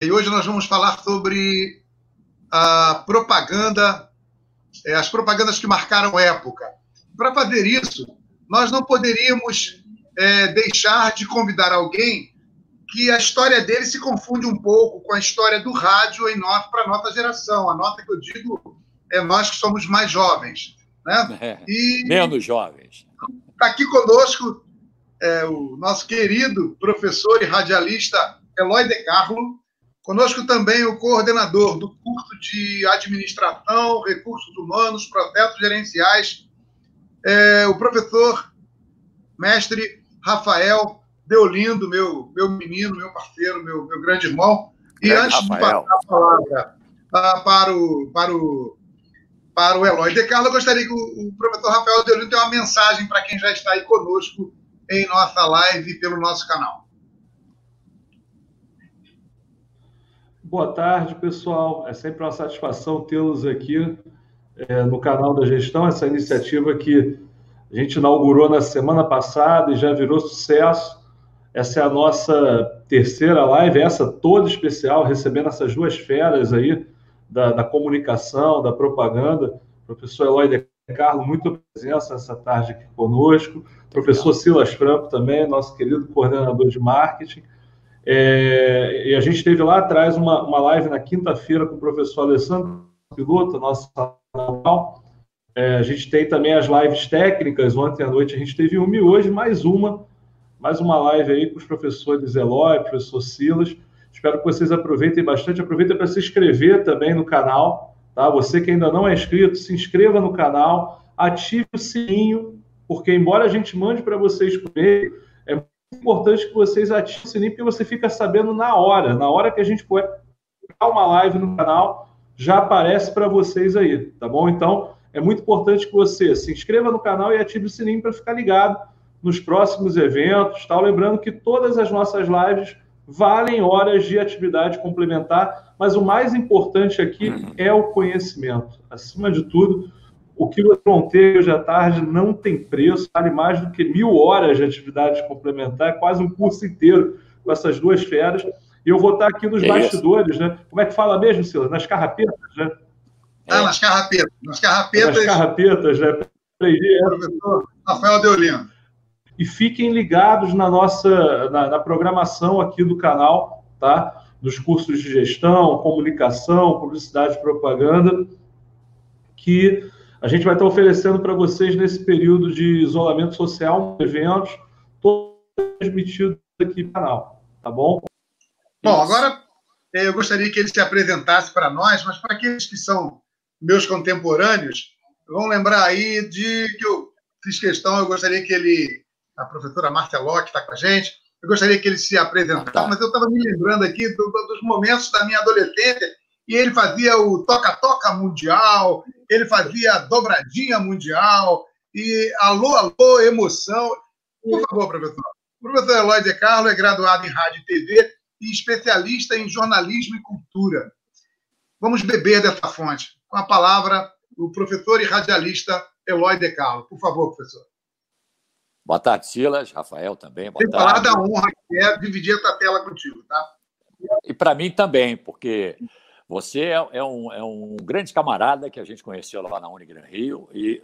E hoje nós vamos falar sobre a propaganda, é, as propagandas que marcaram época. Para fazer isso, nós não poderíamos é, deixar de convidar alguém que a história dele se confunde um pouco com a história do rádio em nota para a nossa geração. A nota que eu digo é nós que somos mais jovens. Né? É, e menos jovens. Está aqui conosco é, o nosso querido professor e radialista Eloy De Carlo. Conosco também o coordenador do curso de Administração, Recursos Humanos, Processos Gerenciais, é, o professor mestre Rafael Deolindo, meu, meu menino, meu parceiro, meu, meu grande irmão. E antes Rafael. de passar a palavra uh, para, o, para, o, para o Eloy De Carlo, eu gostaria que o, o professor Rafael Deolindo tenha uma mensagem para quem já está aí conosco em nossa live pelo nosso canal. Boa tarde, pessoal. É sempre uma satisfação tê-los aqui é, no canal da gestão, essa iniciativa que a gente inaugurou na semana passada e já virou sucesso. Essa é a nossa terceira live, essa toda especial, recebendo essas duas feras aí da, da comunicação, da propaganda. Professor Eloy De Carlo, muito presença essa tarde aqui conosco. Professor Silas Franco também, nosso querido coordenador de marketing. É, e a gente teve lá atrás uma, uma live na quinta-feira com o professor Alessandro Piloto, nosso canal. É, a gente tem também as lives técnicas. Ontem à noite a gente teve uma e hoje mais uma mais uma live aí com os professores Eloy, professor Silas. Espero que vocês aproveitem bastante. Aproveitem para se inscrever também no canal, tá? Você que ainda não é inscrito, se inscreva no canal, ative o sininho, porque embora a gente mande para vocês por e importante que vocês ativem o sininho, porque você fica sabendo na hora, na hora que a gente puder uma live no canal, já aparece para vocês aí, tá bom? Então, é muito importante que você se inscreva no canal e ative o sininho para ficar ligado nos próximos eventos, tal. Lembrando que todas as nossas lives valem horas de atividade complementar, mas o mais importante aqui é o conhecimento. Acima de tudo, o que vão ter hoje à tarde não tem preço, vale mais do que mil horas de atividade complementar, é quase um curso inteiro com essas duas feras. E eu vou estar aqui nos é bastidores, isso. né? Como é que fala mesmo, Silas? Nas carrapetas, né? Ah, nas carrapetas. Nas carrapetas. Nas carrapetas, né? Professor Rafael Deolindo e fiquem ligados na nossa na, na, programação aqui do canal, tá? Dos cursos de gestão, comunicação, publicidade e propaganda, que a gente vai estar oferecendo para vocês nesse período de isolamento social, eventos, todos transmitidos aqui no canal, tá bom? Bom, agora eh, eu gostaria que ele se apresentasse para nós, mas para aqueles que são meus contemporâneos, vão lembrar aí de que eu fiz questão, eu gostaria que ele a professora Márcia Locke está com a gente. Eu gostaria que ele se apresentasse, tá. mas eu estava me lembrando aqui do, dos momentos da minha adolescência e ele fazia o toca-toca mundial, ele fazia a dobradinha mundial e alô, alô, emoção. Por favor, professor. O professor Eloy de Carlo é graduado em rádio e TV e especialista em jornalismo e cultura. Vamos beber dessa fonte. Com a palavra, o professor e radialista Eloy de Carlo. Por favor, professor. Boa tarde, Silas. Rafael também. Boa Tem tarde. falar da honra que é dividir essa tela contigo, tá? E para mim também, porque você é, é, um, é um grande camarada que a gente conheceu lá na Unigran Rio e,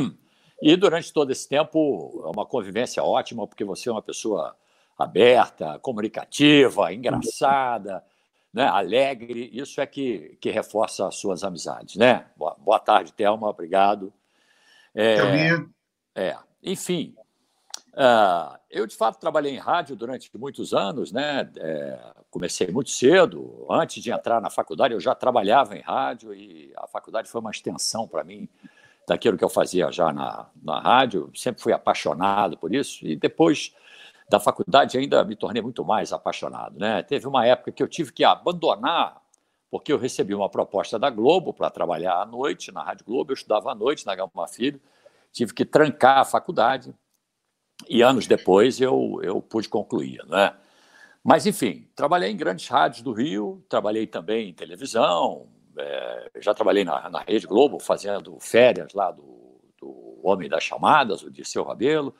e durante todo esse tempo é uma convivência ótima, porque você é uma pessoa aberta, comunicativa, engraçada, né, alegre. Isso é que, que reforça as suas amizades, né? Boa, boa tarde, Thelma. Obrigado. É, é, enfim, Uh, eu, de fato, trabalhei em rádio durante muitos anos, né? É, comecei muito cedo. Antes de entrar na faculdade, eu já trabalhava em rádio e a faculdade foi uma extensão para mim daquilo que eu fazia já na, na rádio. Sempre fui apaixonado por isso e depois da faculdade ainda me tornei muito mais apaixonado, né? Teve uma época que eu tive que abandonar porque eu recebi uma proposta da Globo para trabalhar à noite na Rádio Globo. Eu estudava à noite na Gama Filho, tive que trancar a faculdade e anos depois eu, eu pude concluir, né? Mas, enfim, trabalhei em grandes rádios do Rio, trabalhei também em televisão, é, já trabalhei na, na Rede Globo fazendo férias lá do, do Homem das Chamadas, o Dirceu Rabelo.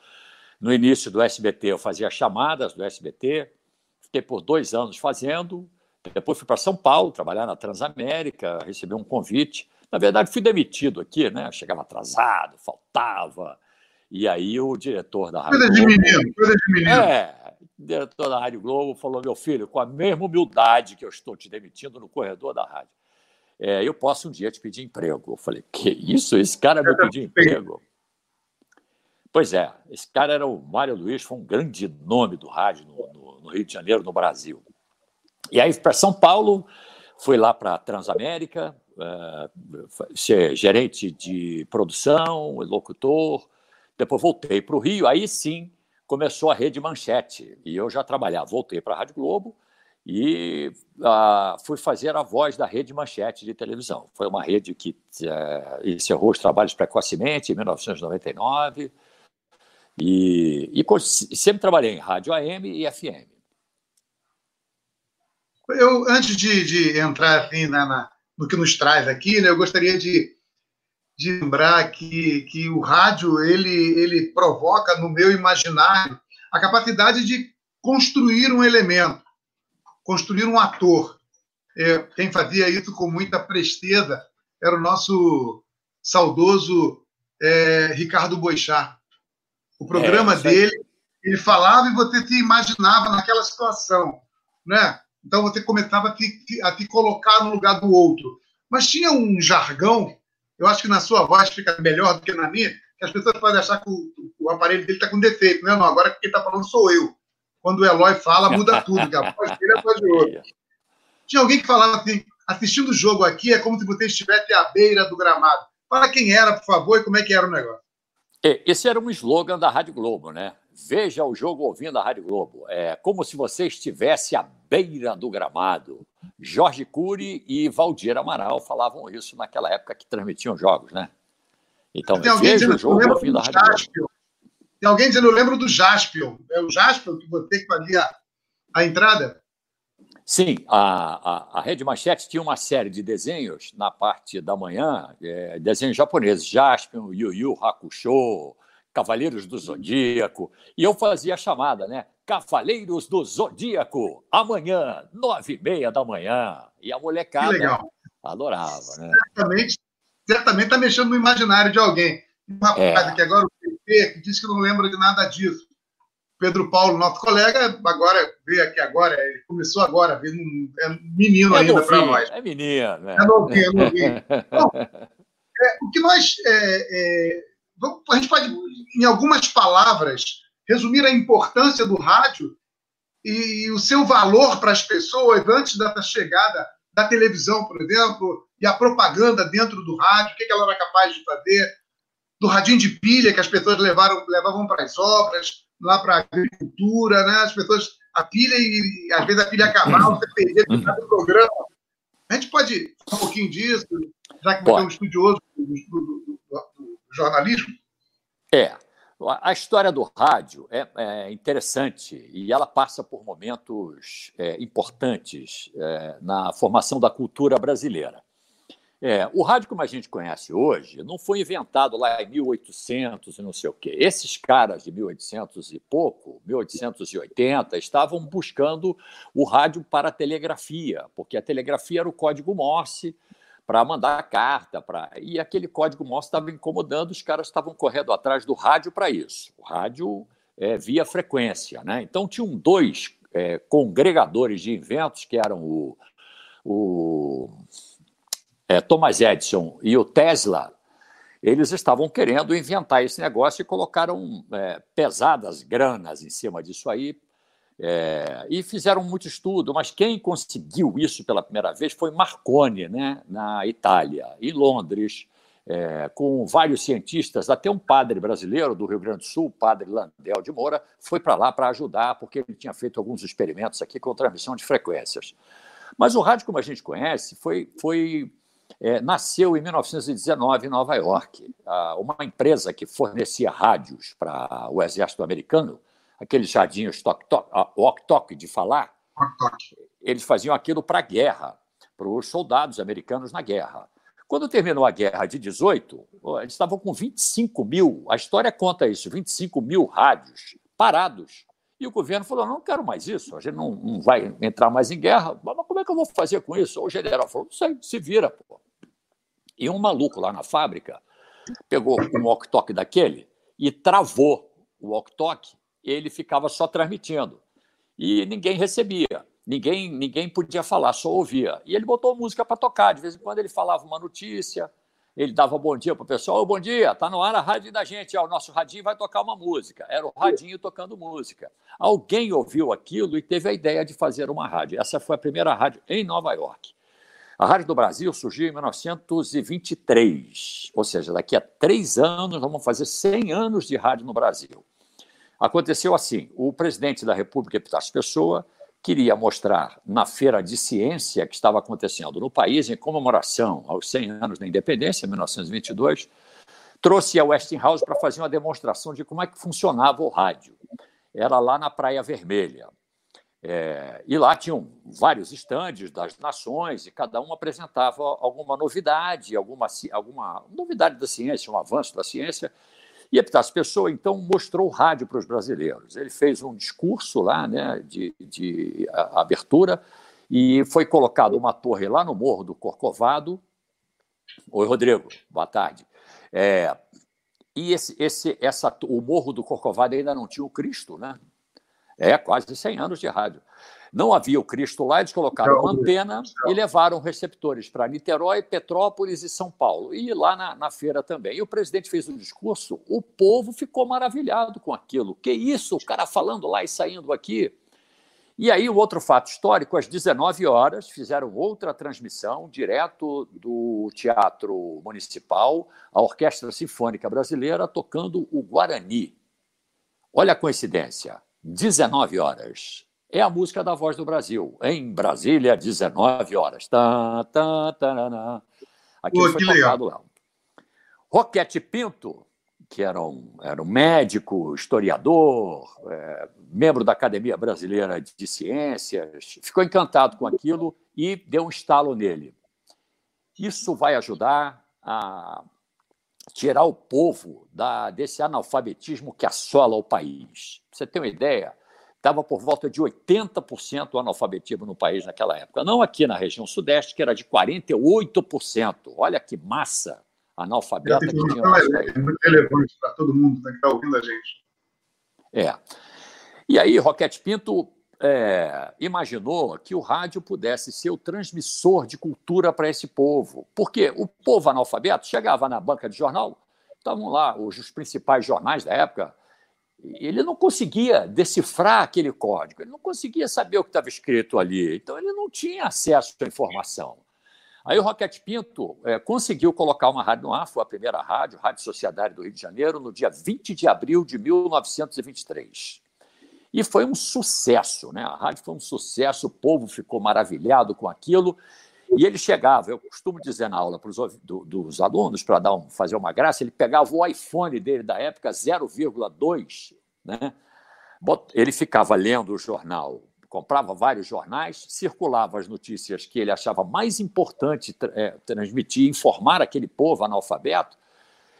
No início do SBT eu fazia chamadas do SBT, fiquei por dois anos fazendo, Depois fui para São Paulo trabalhar na Transamérica, recebi um convite. Na verdade, fui demitido aqui, né? Chegava atrasado, faltava. E aí o diretor da Rádio coisa Globo... De menino, coisa de menino. É, o diretor da Rádio Globo falou, meu filho, com a mesma humildade que eu estou te demitindo no corredor da rádio, é, eu posso um dia te pedir emprego. Eu falei, que isso? Esse cara me pediu emprego? Pois é, esse cara era o Mário Luiz, foi um grande nome do rádio no, no, no Rio de Janeiro, no Brasil. E aí, para São Paulo, fui lá para a Transamérica, uh, ser gerente de produção, locutor. Depois voltei para o Rio, aí sim começou a Rede Manchete. E eu já trabalhava, voltei para a Rádio Globo e uh, fui fazer a voz da Rede Manchete de televisão. Foi uma rede que uh, encerrou os trabalhos precocemente em 1999 e, e sempre trabalhei em rádio AM e FM. Eu, antes de, de entrar assim, na, na, no que nos traz aqui, né, eu gostaria de, de lembrar que, que o rádio ele, ele provoca no meu imaginário a capacidade de construir um elemento, construir um ator. É, quem fazia isso com muita presteza era o nosso saudoso é, Ricardo Boixá. O programa é, dele, ele falava e você se imaginava naquela situação, né? Então você começava a a se colocar no lugar do outro. Mas tinha um jargão, eu acho que na sua voz fica melhor do que na minha, que as pessoas podem achar que o, o aparelho dele está com defeito. Não, não, agora quem está falando sou eu. Quando o Eloy fala, muda tudo, que a voz dele é a voz de outro. Tinha alguém que falava assim, assistindo o jogo aqui é como se você estivesse à beira do gramado. Fala quem era, por favor, e como é que era o negócio. É, esse era um slogan da Rádio Globo, né? Veja o jogo ouvindo a Rádio Globo. É como se você estivesse à beira do gramado. Jorge Cury e Valdir Amaral falavam isso naquela época que transmitiam jogos, né? Então, veja o jogo ouvindo a Rádio Globo. Tem alguém dizendo, eu lembro do Jaspion. É o Jaspion que você que fazia a entrada? Sim, a, a, a Rede Manchete tinha uma série de desenhos na parte da manhã, é, desenhos japoneses, Jaspion, Yu Yu Hakusho, Cavaleiros do Zodíaco, e eu fazia a chamada, né? Cavaleiros do Zodíaco, amanhã, nove e meia da manhã. E a molecada adorava, né? Certamente, certamente está mexendo no imaginário de alguém. Um rapaz é. que agora o PP disse que não lembra de nada disso. Pedro Paulo, nosso colega, agora veio aqui agora, ele começou agora, veio um, é menino é ainda para nós. É menino, né? É novinho, é novinho. Bom, é, o que nós. É, é, a gente pode, em algumas palavras, resumir a importância do rádio e, o seu valor para as pessoas antes da chegada da televisão, por exemplo, e a propaganda dentro do rádio, o que ela era capaz de fazer, do radinho de pilha que as pessoas levaram, levavam para as obras, lá para a agricultura, né? As pessoas, a pilha e às vezes a pilha acabava, você perdia o programa. A gente pode falar um pouquinho disso, já que você é um estudioso do, do, jornalismo? É. A história do rádio é, é interessante e ela passa por momentos é, importantes é, na formação da cultura brasileira. É, o rádio como a gente conhece hoje não foi inventado lá em 1800 e não sei o quê. Esses caras de 1800 e pouco, 1880, estavam buscando o rádio para a telegrafia, porque a telegrafia era o código Morse para mandar carta, para e aquele código Morse estava incomodando, os caras estavam correndo atrás do rádio para isso. O rádio é, via frequência, né? Então tinham dois é, congregadores de inventos que eram o, o é, Thomas Edison e o Tesla, eles estavam querendo inventar esse negócio e colocaram é, pesadas granas em cima disso aí é, e fizeram muito estudo, mas quem conseguiu isso pela primeira vez foi Marconi, né, na Itália, em Londres, é, com vários cientistas, até um padre brasileiro do Rio Grande do Sul, o padre Landel de Moura, foi para lá para ajudar, porque ele tinha feito alguns experimentos aqui com transmissão de frequências. Mas o rádio, como a gente conhece, foi, foi é, nasceu em 1919 em Nova York. Ah, uma empresa que fornecia rádios para o exército americano, aqueles jardinhos walk-talk de falar, eles faziam aquilo para a guerra, para os soldados americanos na guerra. Quando terminou a guerra de 18, eles estavam com 25 mil, a história conta isso, 25 mil rádios parados. E o governo falou: não, não quero mais isso, a gente não, não vai entrar mais em guerra. Mas como é que eu vou fazer com isso? O general falou: não sei, se vira, pô. E um maluco lá na fábrica pegou um walk-talk daquele e travou o walk-talk, ele ficava só transmitindo. E ninguém recebia, ninguém, ninguém podia falar, só ouvia. E ele botou música para tocar, de vez em quando ele falava uma notícia, ele dava bom dia para o pessoal, oh, bom dia, está no ar a rádio da gente, o nosso radinho vai tocar uma música. Era o radinho tocando música. Alguém ouviu aquilo e teve a ideia de fazer uma rádio. Essa foi a primeira rádio em Nova York. A Rádio do Brasil surgiu em 1923, ou seja, daqui a três anos vamos fazer 100 anos de rádio no Brasil. Aconteceu assim: o presidente da República, Epitácio Pessoa, queria mostrar na feira de ciência que estava acontecendo no país, em comemoração aos 100 anos da independência, 1922, trouxe a Westinghouse para fazer uma demonstração de como é que funcionava o rádio. Era lá na Praia Vermelha. É, e lá tinham vários estandes das nações e cada um apresentava alguma novidade, alguma, alguma novidade da ciência, um avanço da ciência. E Epitácio Pessoa, então, mostrou o rádio para os brasileiros. Ele fez um discurso lá né, de, de abertura e foi colocado uma torre lá no Morro do Corcovado. Oi, Rodrigo, boa tarde. É, e esse, esse, essa, o Morro do Corcovado ainda não tinha o Cristo, né? É, quase 100 anos de rádio. Não havia o Cristo lá, eles colocaram uma antena e levaram receptores para Niterói, Petrópolis e São Paulo. E lá na, na, feira também. E o presidente fez um discurso, o povo ficou maravilhado com aquilo. Que isso, o cara falando lá e saindo aqui. E aí, o outro fato histórico, às 19 horas, fizeram outra transmissão direto do Teatro Municipal, a Orquestra Sinfônica Brasileira tocando o Guarani. Olha a coincidência. 19 horas. É a música da Voz do Brasil. Em Brasília, 19 horas. Tá, tá, tá, Aquilo Pô, foi tocado lá. Roquete Pinto, que era um, era um médico, historiador, é, membro da Academia Brasileira de Ciências, ficou encantado com aquilo e deu um estalo nele. Isso vai ajudar a tirar o povo da, desse analfabetismo que assola o país. Você tem uma ideia, estava por volta de 80% o analfabetismo no país naquela época. Não aqui na região sudeste, que era de 48%. Olha que massa analfabeta que tinha. É muito relevante para todo mundo que está ouvindo a gente. É. E aí, Roquete Pinto é, imaginou que o rádio pudesse ser o transmissor de cultura para esse povo. Porque o povo analfabeto chegava na banca de jornal, estavam lá os, os principais jornais da época, ele não conseguia decifrar aquele código, ele não conseguia saber o que estava escrito ali, então ele não tinha acesso à informação. Aí o Roquete Pinto é, conseguiu colocar uma rádio no ar, foi a primeira rádio, Rádio Sociedade do Rio de Janeiro, no dia 20 de abril de 1923. E foi um sucesso, né? A rádio foi um sucesso, o povo ficou maravilhado com aquilo. E ele chegava, eu costumo dizer na aula para os do, dos alunos, para um, fazer uma graça, ele pegava o iPhone dele da época 0,2, né? ele ficava lendo o jornal, comprava vários jornais, circulava as notícias que ele achava mais importante é, transmitir, informar aquele povo analfabeto,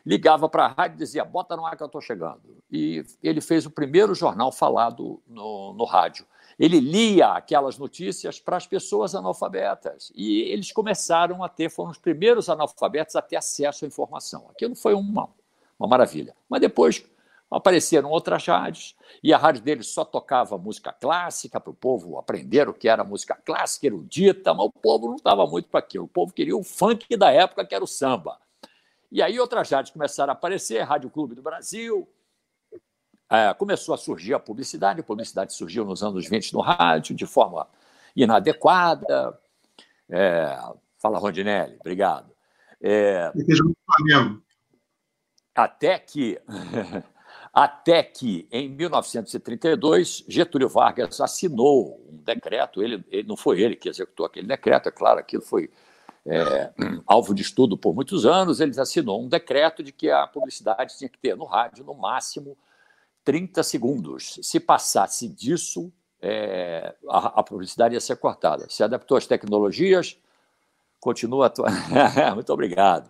ligava para a rádio e dizia: bota no ar que eu estou chegando. E ele fez o primeiro jornal falado no, no rádio. Ele lia aquelas notícias para as pessoas analfabetas. E eles começaram a ter, foram os primeiros analfabetos a ter acesso à informação. Aquilo foi uma, uma maravilha. Mas depois apareceram outras rádios, e a rádio dele só tocava música clássica para o povo aprender o que era música clássica, erudita, mas o povo não estava muito para aquilo. O povo queria o funk da época, que era o samba. E aí outras rádios começaram a aparecer, Rádio Clube do Brasil, é, começou a surgir a publicidade, a publicidade surgiu nos anos 20 no rádio, de forma inadequada. É, fala, Rondinelli, obrigado. É, até que, até que, em 1932, Getúlio Vargas assinou um decreto, ele, ele, não foi ele que executou aquele decreto, é claro, aquilo foi é, alvo de estudo por muitos anos, ele assinou um decreto de que a publicidade tinha que ter no rádio, no máximo, 30 segundos. Se passasse disso, é, a, a, publicidade ia ser cortada. Se adaptou às tecnologias, continua atuando. Muito obrigado.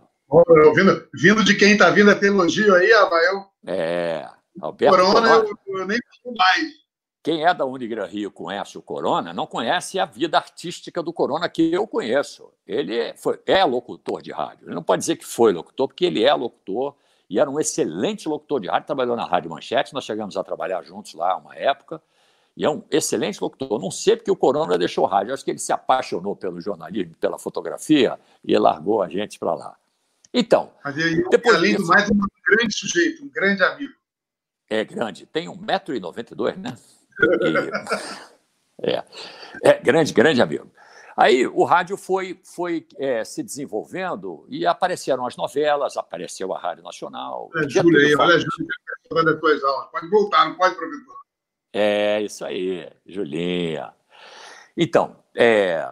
vindo, vindo de quem está vindo a ter elogio aí, Rafael. É. Alberto Corona, eu, eu, nem mais. quem é da Unigran Rio conhece o Corona, não conhece a vida artística do Corona que eu conheço. Ele foi, é locutor de rádio. Ele não pode dizer que foi locutor, porque ele é locutor e era um excelente locutor de rádio. Trabalhou na Rádio Manchete, nós chegamos a trabalhar juntos lá uma época. E é um excelente locutor. Não sei porque o Corona deixou o rádio. Acho que ele se apaixonou pelo jornalismo, pela fotografia e largou a gente para lá. Então. Mas ele, depois além do mais, um grande sujeito, um grande amigo. É grande. Tem 1,92m, né? E, é, é grande, grande amigo. Aí o rádio foi, foi é, se desenvolvendo e apareceram as novelas, apareceu a Rádio Nacional. É, Júlia aí, olha Júlia tuas aulas. Pode voltar, não pode, professor. É, isso aí, Julinha. Então, é,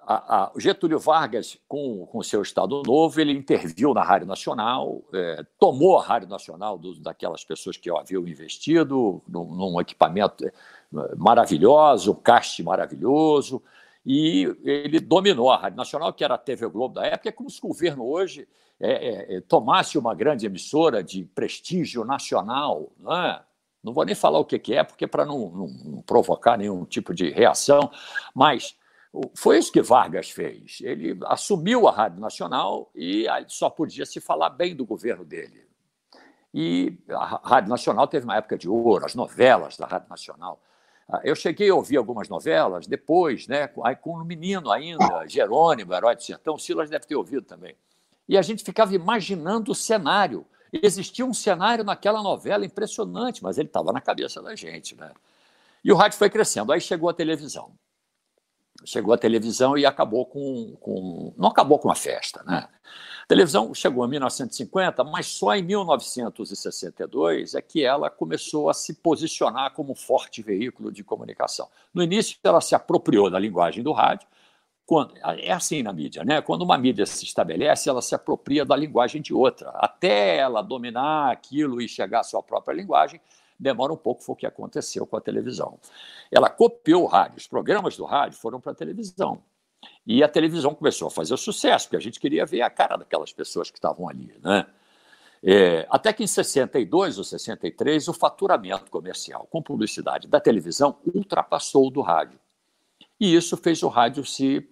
a, a, Getúlio Vargas, com o seu Estado Novo, ele interviu na Rádio Nacional, é, tomou a Rádio Nacional do, daquelas pessoas que haviam investido num, num equipamento é, maravilhoso, um caste maravilhoso, e ele dominou a Rádio Nacional, que era a TV Globo da época. É como se o governo hoje é, é, é, tomasse uma grande emissora de prestígio nacional. Não, é? não vou nem falar o que, que é, porque para não, não, não provocar nenhum tipo de reação, mas foi isso que Vargas fez. Ele assumiu a Rádio Nacional e só podia se falar bem do governo dele. E a Rádio Nacional teve uma época de ouro, as novelas da Rádio Nacional. Ah, eu cheguei a ouvir algumas novelas depois, né, com um menino ainda, Jerônimo, Herói do Sertão, Silas deve ter ouvido também. E a gente ficava imaginando o cenário. Existia um cenário naquela novela impressionante, mas ele estava na cabeça da gente. Né? E o rádio foi crescendo. Aí chegou a televisão chegou a televisão e acabou com, com, não acabou com a festa, né? A televisão chegou em 1950, mas só em 1962 é que ela começou a se posicionar como forte veículo de comunicação. No início, ela se apropriou da linguagem do rádio. Quando, é assim na mídia, né? Quando uma mídia se estabelece, ela se apropria da linguagem de outra. Até ela dominar aquilo e chegar à sua própria linguagem, demora um pouco, foi o que aconteceu com a televisão. Ela copiou o rádio, os programas do rádio foram para a televisão. E a televisão começou a fazer sucesso, porque a gente queria ver a cara daquelas pessoas que estavam ali. Né? É, até que em 62 ou 63, o faturamento comercial com publicidade da televisão ultrapassou o do rádio. E isso fez o rádio se.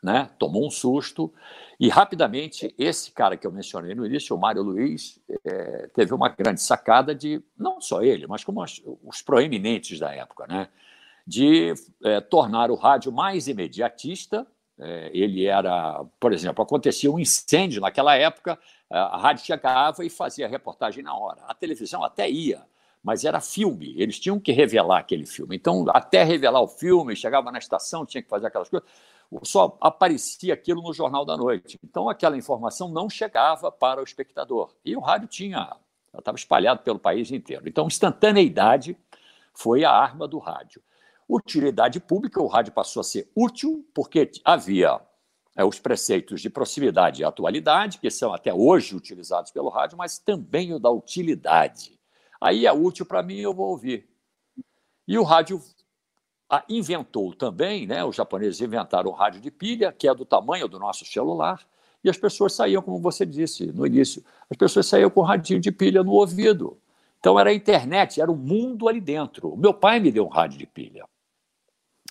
Né, tomou um susto e rapidamente, esse cara que eu mencionei no início, o Mário Luiz, é, teve uma grande sacada de, não só ele, mas como os, os proeminentes da época, né? de é, tornar o rádio mais imediatista. É, ele era, por exemplo, acontecia um incêndio naquela época, a rádio chegava e fazia reportagem na hora. A televisão até ia, mas era filme, eles tinham que revelar aquele filme. Então, até revelar o filme, chegava na estação, tinha que fazer aquelas coisas só aparecia aquilo no Jornal da Noite. Então, aquela informação não chegava para o espectador. E o rádio tinha, estava espalhado pelo país inteiro. Então, instantaneidade foi a arma do rádio. Utilidade pública, o rádio passou a ser útil porque havia é, os preceitos de proximidade e atualidade, que são até hoje utilizados pelo rádio, mas também o da utilidade. Aí é útil para mim, eu vou ouvir. E o rádio ah, inventou também, né, os japoneses inventaram o rádio de pilha, que é do tamanho do nosso celular, e as pessoas saíam, como você disse no início, as pessoas saíam com o radinho de pilha no ouvido. Então era a internet, era o mundo ali dentro. O meu pai me deu um rádio de pilha.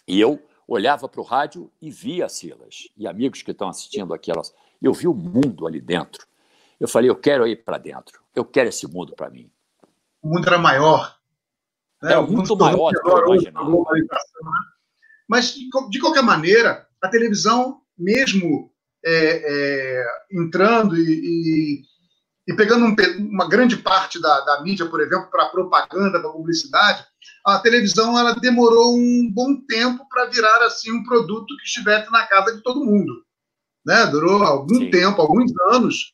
E eu olhava para o rádio e via Silas. E amigos que estão assistindo aqui, elas, eu vi o mundo ali dentro. Eu falei, eu quero ir para dentro. Eu quero esse mundo para mim. O mundo era maior. Né? É muito maior do que eu imaginava. Mas, de qualquer maneira, a televisão, mesmo é, é, entrando e, e, e pegando um, uma grande parte da, da mídia, por exemplo, para propaganda, para publicidade, a televisão ela demorou um bom tempo para virar assim um produto que estivesse na casa de todo mundo. Né? Durou algum Sim. tempo, alguns anos,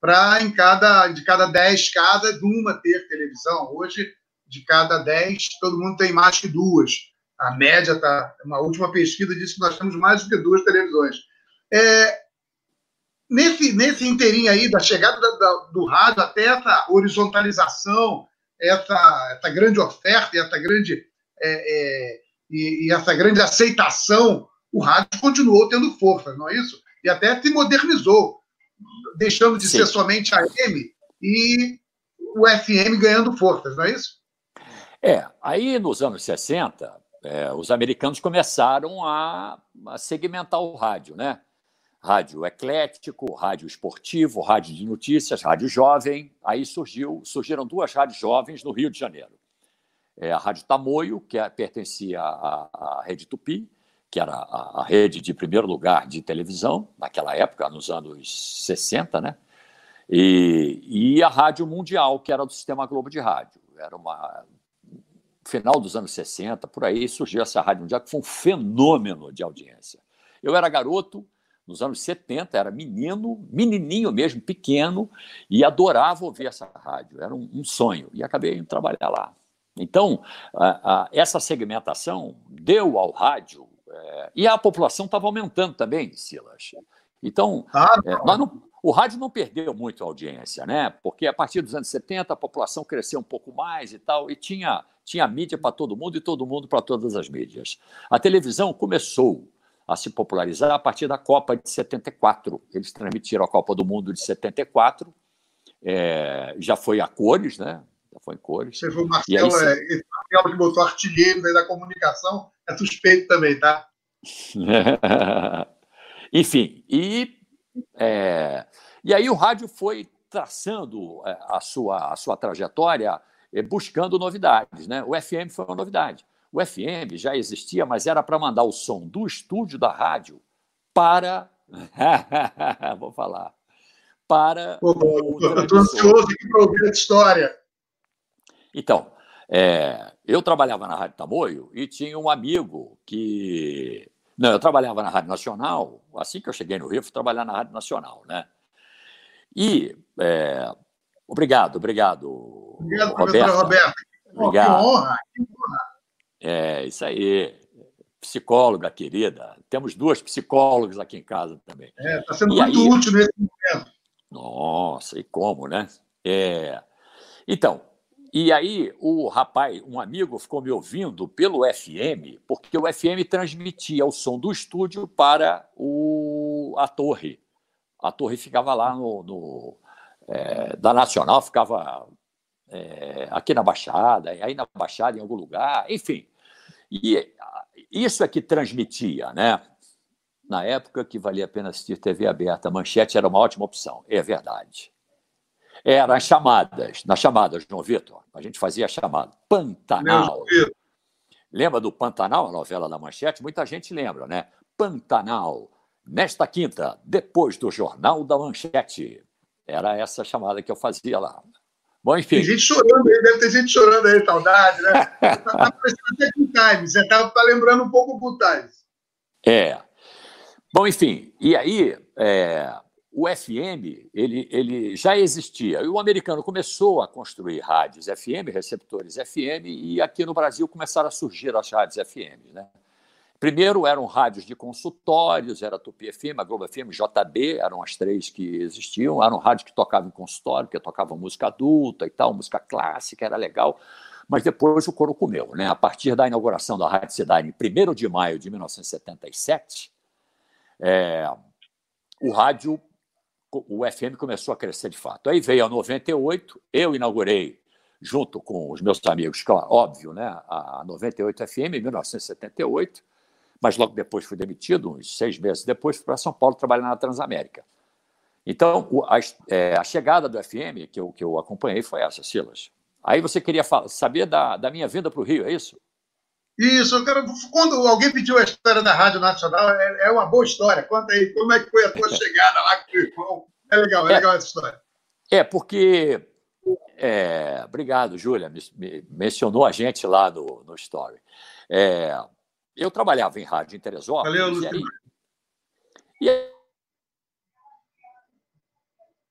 para em cada de cada dez casas uma ter televisão. Hoje de cada 10, todo mundo tem mais que duas. A média está. Uma última pesquisa disse que nós temos mais do que duas televisões. É, nesse, nesse inteirinho aí, da chegada da, da, do rádio até essa horizontalização, essa, essa grande oferta, essa grande, é, é, e, e, essa grande aceitação, o rádio continuou tendo força, não é isso? E até se modernizou, deixando de Sim. ser somente AM e o FM ganhando forças, não é isso? É, aí nos anos 60, é, os americanos começaram a, a segmentar o rádio, né? Rádio eclético, rádio esportivo, rádio de notícias, rádio jovem. Aí surgiu, surgiram duas rádios jovens no Rio de Janeiro. É a Rádio Tamoio, que é, pertencia à, à Rede Tupi, que era a, a, rede de primeiro lugar de televisão, naquela época, nos anos 60, né? E, e a Rádio Mundial, que era do Sistema Globo de Rádio. Era uma. Final dos anos 60, por aí, surgiu essa Rádio Mundial, que foi um fenômeno de audiência. Eu era garoto, nos anos 70, era menino, menininho mesmo, pequeno, e adorava ouvir essa rádio. Era um, um sonho. E acabei indo trabalhar lá. Então, a, a, essa segmentação deu ao rádio, é, e a população estava aumentando também, Silas. Então, ah, é, não, o rádio não perdeu muito a audiência, né? Porque a partir dos anos 70 a população cresceu um pouco mais e tal, e tinha, tinha mídia para todo mundo e todo mundo para todas as mídias. A televisão começou a se popularizar a partir da Copa de 74. Eles transmitiram a Copa do Mundo de 74, é, já foi a cores, né? Já foi em cores. Você foi o Marcelo, aí, é, esse Marcelo que botou artilheiro da comunicação, é suspeito também, tá? Enfim, e, é, e aí o rádio foi traçando é, a sua, a sua trajetória é, buscando novidades. Né? O FM foi uma novidade. O FM já existia, mas era para mandar o som do estúdio da rádio para. Vou falar. Para. Estou ansioso para ouvir essa história. Então, é, eu trabalhava na Rádio Tamoio e tinha um amigo que. Não, eu trabalhava na Rádio Nacional. Assim que eu cheguei no Rio, fui trabalhar na Rádio Nacional, né? E. É, obrigado, obrigado. Obrigado, professora Roberta. Obrigado. Que honra, que honra. É, isso aí. Psicóloga querida. Temos duas psicólogas aqui em casa também. É, está sendo e muito aí... útil nesse momento. Nossa, e como, né? É... Então, e aí o rapaz, um amigo, ficou me ouvindo pelo FM, porque o FM transmitia o som do estúdio para o, a torre. A torre ficava lá no, no é, da Nacional, ficava é, aqui na Baixada, aí na Baixada, em algum lugar, enfim. E isso é que transmitia, né? Na época que valia a pena assistir TV aberta, a manchete era uma ótima opção, é verdade. Era as chamadas, nas chamadas, João Vitor, a gente fazia a chamada Pantanal. Lembra do Pantanal, a novela da manchete? Muita gente lembra, né? Pantanal, nesta quinta, depois do Jornal da Manchete. Era essa chamada que eu fazia lá. Bom, enfim. Tem gente chorando aí, deve ter gente chorando aí, saudade, né? Parecendo até Good Times, você está tá lembrando um pouco o Good Times. É. Bom, enfim, e aí é, o FM ele, ele já existia. E o americano começou a construir rádios FM, receptores FM, e aqui no Brasil começaram a surgir as rádios FM. Né? Primeiro eram rádios de consultórios, era Tupi FM, a Globo FM, JB, eram as três que existiam. Eram rádios que tocavam em consultório, que tocavam música adulta e tal, música clássica, era legal. Mas depois o coro comeu. Né? A partir da inauguração da Rádio Cidade, em 1 de maio de 1977, é, o rádio, o FM começou a crescer de fato. Aí veio a 98, eu inaugurei junto com os meus amigos, claro, óbvio, né, a 98 FM em 1978 mas logo depois fui demitido, uns seis meses depois, fui para São Paulo trabalhar na Transamérica. Então, a, é, a, chegada do FM que eu, que eu acompanhei foi essa, Silas. Aí você queria falar, saber da, da minha vinda para o Rio, é isso? Isso, quero, quando alguém pediu a história da Rádio Nacional, é, é, uma boa história. Conta aí, como é que foi a tua chegada lá com o irmão? É legal, é, é, legal essa história. É, porque. É, obrigado, Júlia, me, me, mencionou a gente lá no, no Story. É, eu trabalhava em rádio em Teresópolis. Valeu, e, aí,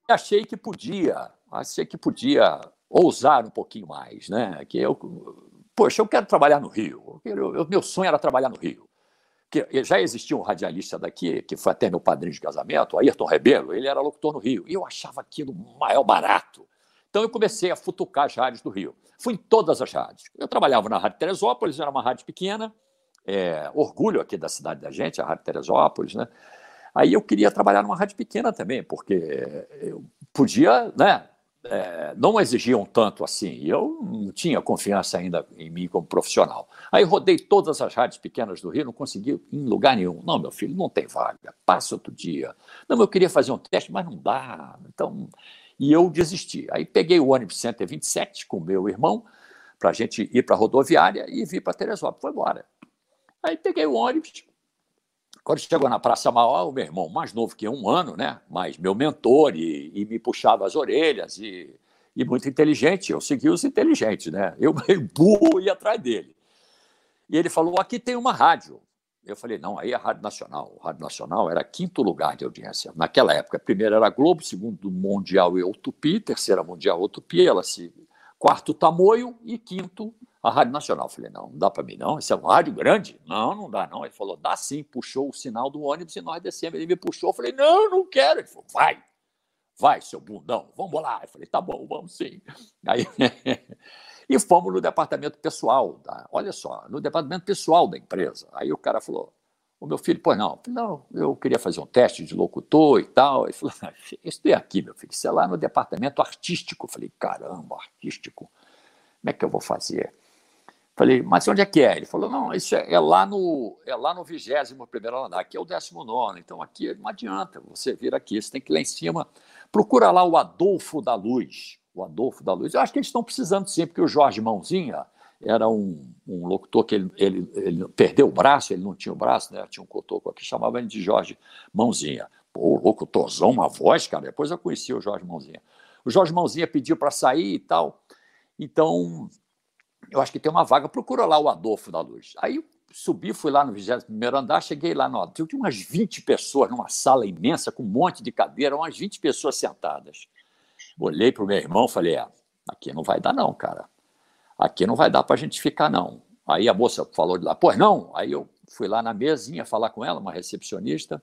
e achei que podia, achei que podia ousar um pouquinho mais, né? Que eu, poxa, eu quero trabalhar no Rio. Eu, meu sonho era trabalhar no Rio. Já existia um radialista daqui, que foi até meu padrinho de casamento, Ayrton Rebelo, ele era locutor no Rio, e eu achava aquilo o maior barato. Então eu comecei a futucar as rádios do Rio. Fui em todas as rádios. Eu trabalhava na Rádio Teresópolis, era uma rádio pequena, é, orgulho aqui da cidade da gente, a Rádio Teresópolis, né? Aí eu queria trabalhar numa rádio pequena também, porque eu podia, né? É, não exigiam tanto assim. Eu não tinha confiança ainda em mim como profissional. Aí rodei todas as rádios pequenas do Rio, não consegui em lugar nenhum. Não, meu filho, não tem vaga, passa outro dia. Não, eu queria fazer um teste, mas não dá. Então, e eu desisti. Aí peguei o ônibus 127 com meu irmão para a gente ir para a rodoviária e vir para Teresópolis. Foi embora. Aí peguei o ônibus, quando chegou na Praça Maior, o meu irmão, mais novo que um ano, né? mas meu mentor, e, e me puxava as orelhas, e, e, muito inteligente. Eu segui os inteligentes, né? Eu, burro, ia atrás dele. E ele falou: aqui tem uma rádio. Eu falei: não, aí é a Rádio Nacional. A Rádio Nacional era quinto lugar de audiência. Naquela época, primeiro era Globo, segundo Mundial e Tupi, terceira Mundial e Tupi, ela se. Quarto Tamoio e quinto a Rádio Nacional. Falei, não, não dá para mim não, isso é uma rádio grande. Não, não dá não. Ele falou, dá sim. Puxou o sinal do ônibus e nós descemos. Ele me puxou, eu falei, não, não quero. Ele falou, vai, vai, seu bundão, vamos lá. Eu falei, tá bom, vamos sim. Aí, e fomos no departamento pessoal, da, olha só, no departamento pessoal da empresa. Aí o cara falou, o meu filho, pois não, eu falei, não, eu queria fazer um teste de locutor e tal. Ele falou, isso é aqui, meu filho, isso é lá no departamento artístico. Eu falei, caramba, artístico, como é que eu vou fazer? Falei, mas onde é que é? Ele falou, não, isso é, é lá no é lá no 21 primeiro andar, aqui é o 19, então aqui não adianta você vir aqui, você tem que ir lá em cima. Procura lá o Adolfo da Luz, o Adolfo da Luz. Eu acho que eles estão precisando sim, porque o Jorge Mãozinha era um, um locutor que ele, ele, ele, perdeu o braço, ele não tinha o braço, né? tinha um cotoco aqui, chamava ele de Jorge Mãozinha. Pô, locutorzão, uma voz, cara. Depois eu conheci o Jorge Mãozinha. O Jorge Mãozinha pediu para sair e tal, então eu acho que tem uma vaga, procura lá o Adolfo da Luz. Aí subi, fui lá no 21 andar, cheguei lá, no, tinha umas 20 pessoas numa sala imensa, com um monte de cadeira, umas 20 pessoas sentadas. Olhei para o meu irmão falei: é, aqui não vai dar, não, cara. Aqui não vai dar para a gente ficar, não. Aí a moça falou de lá, pois não. Aí eu fui lá na mesinha falar com ela, uma recepcionista.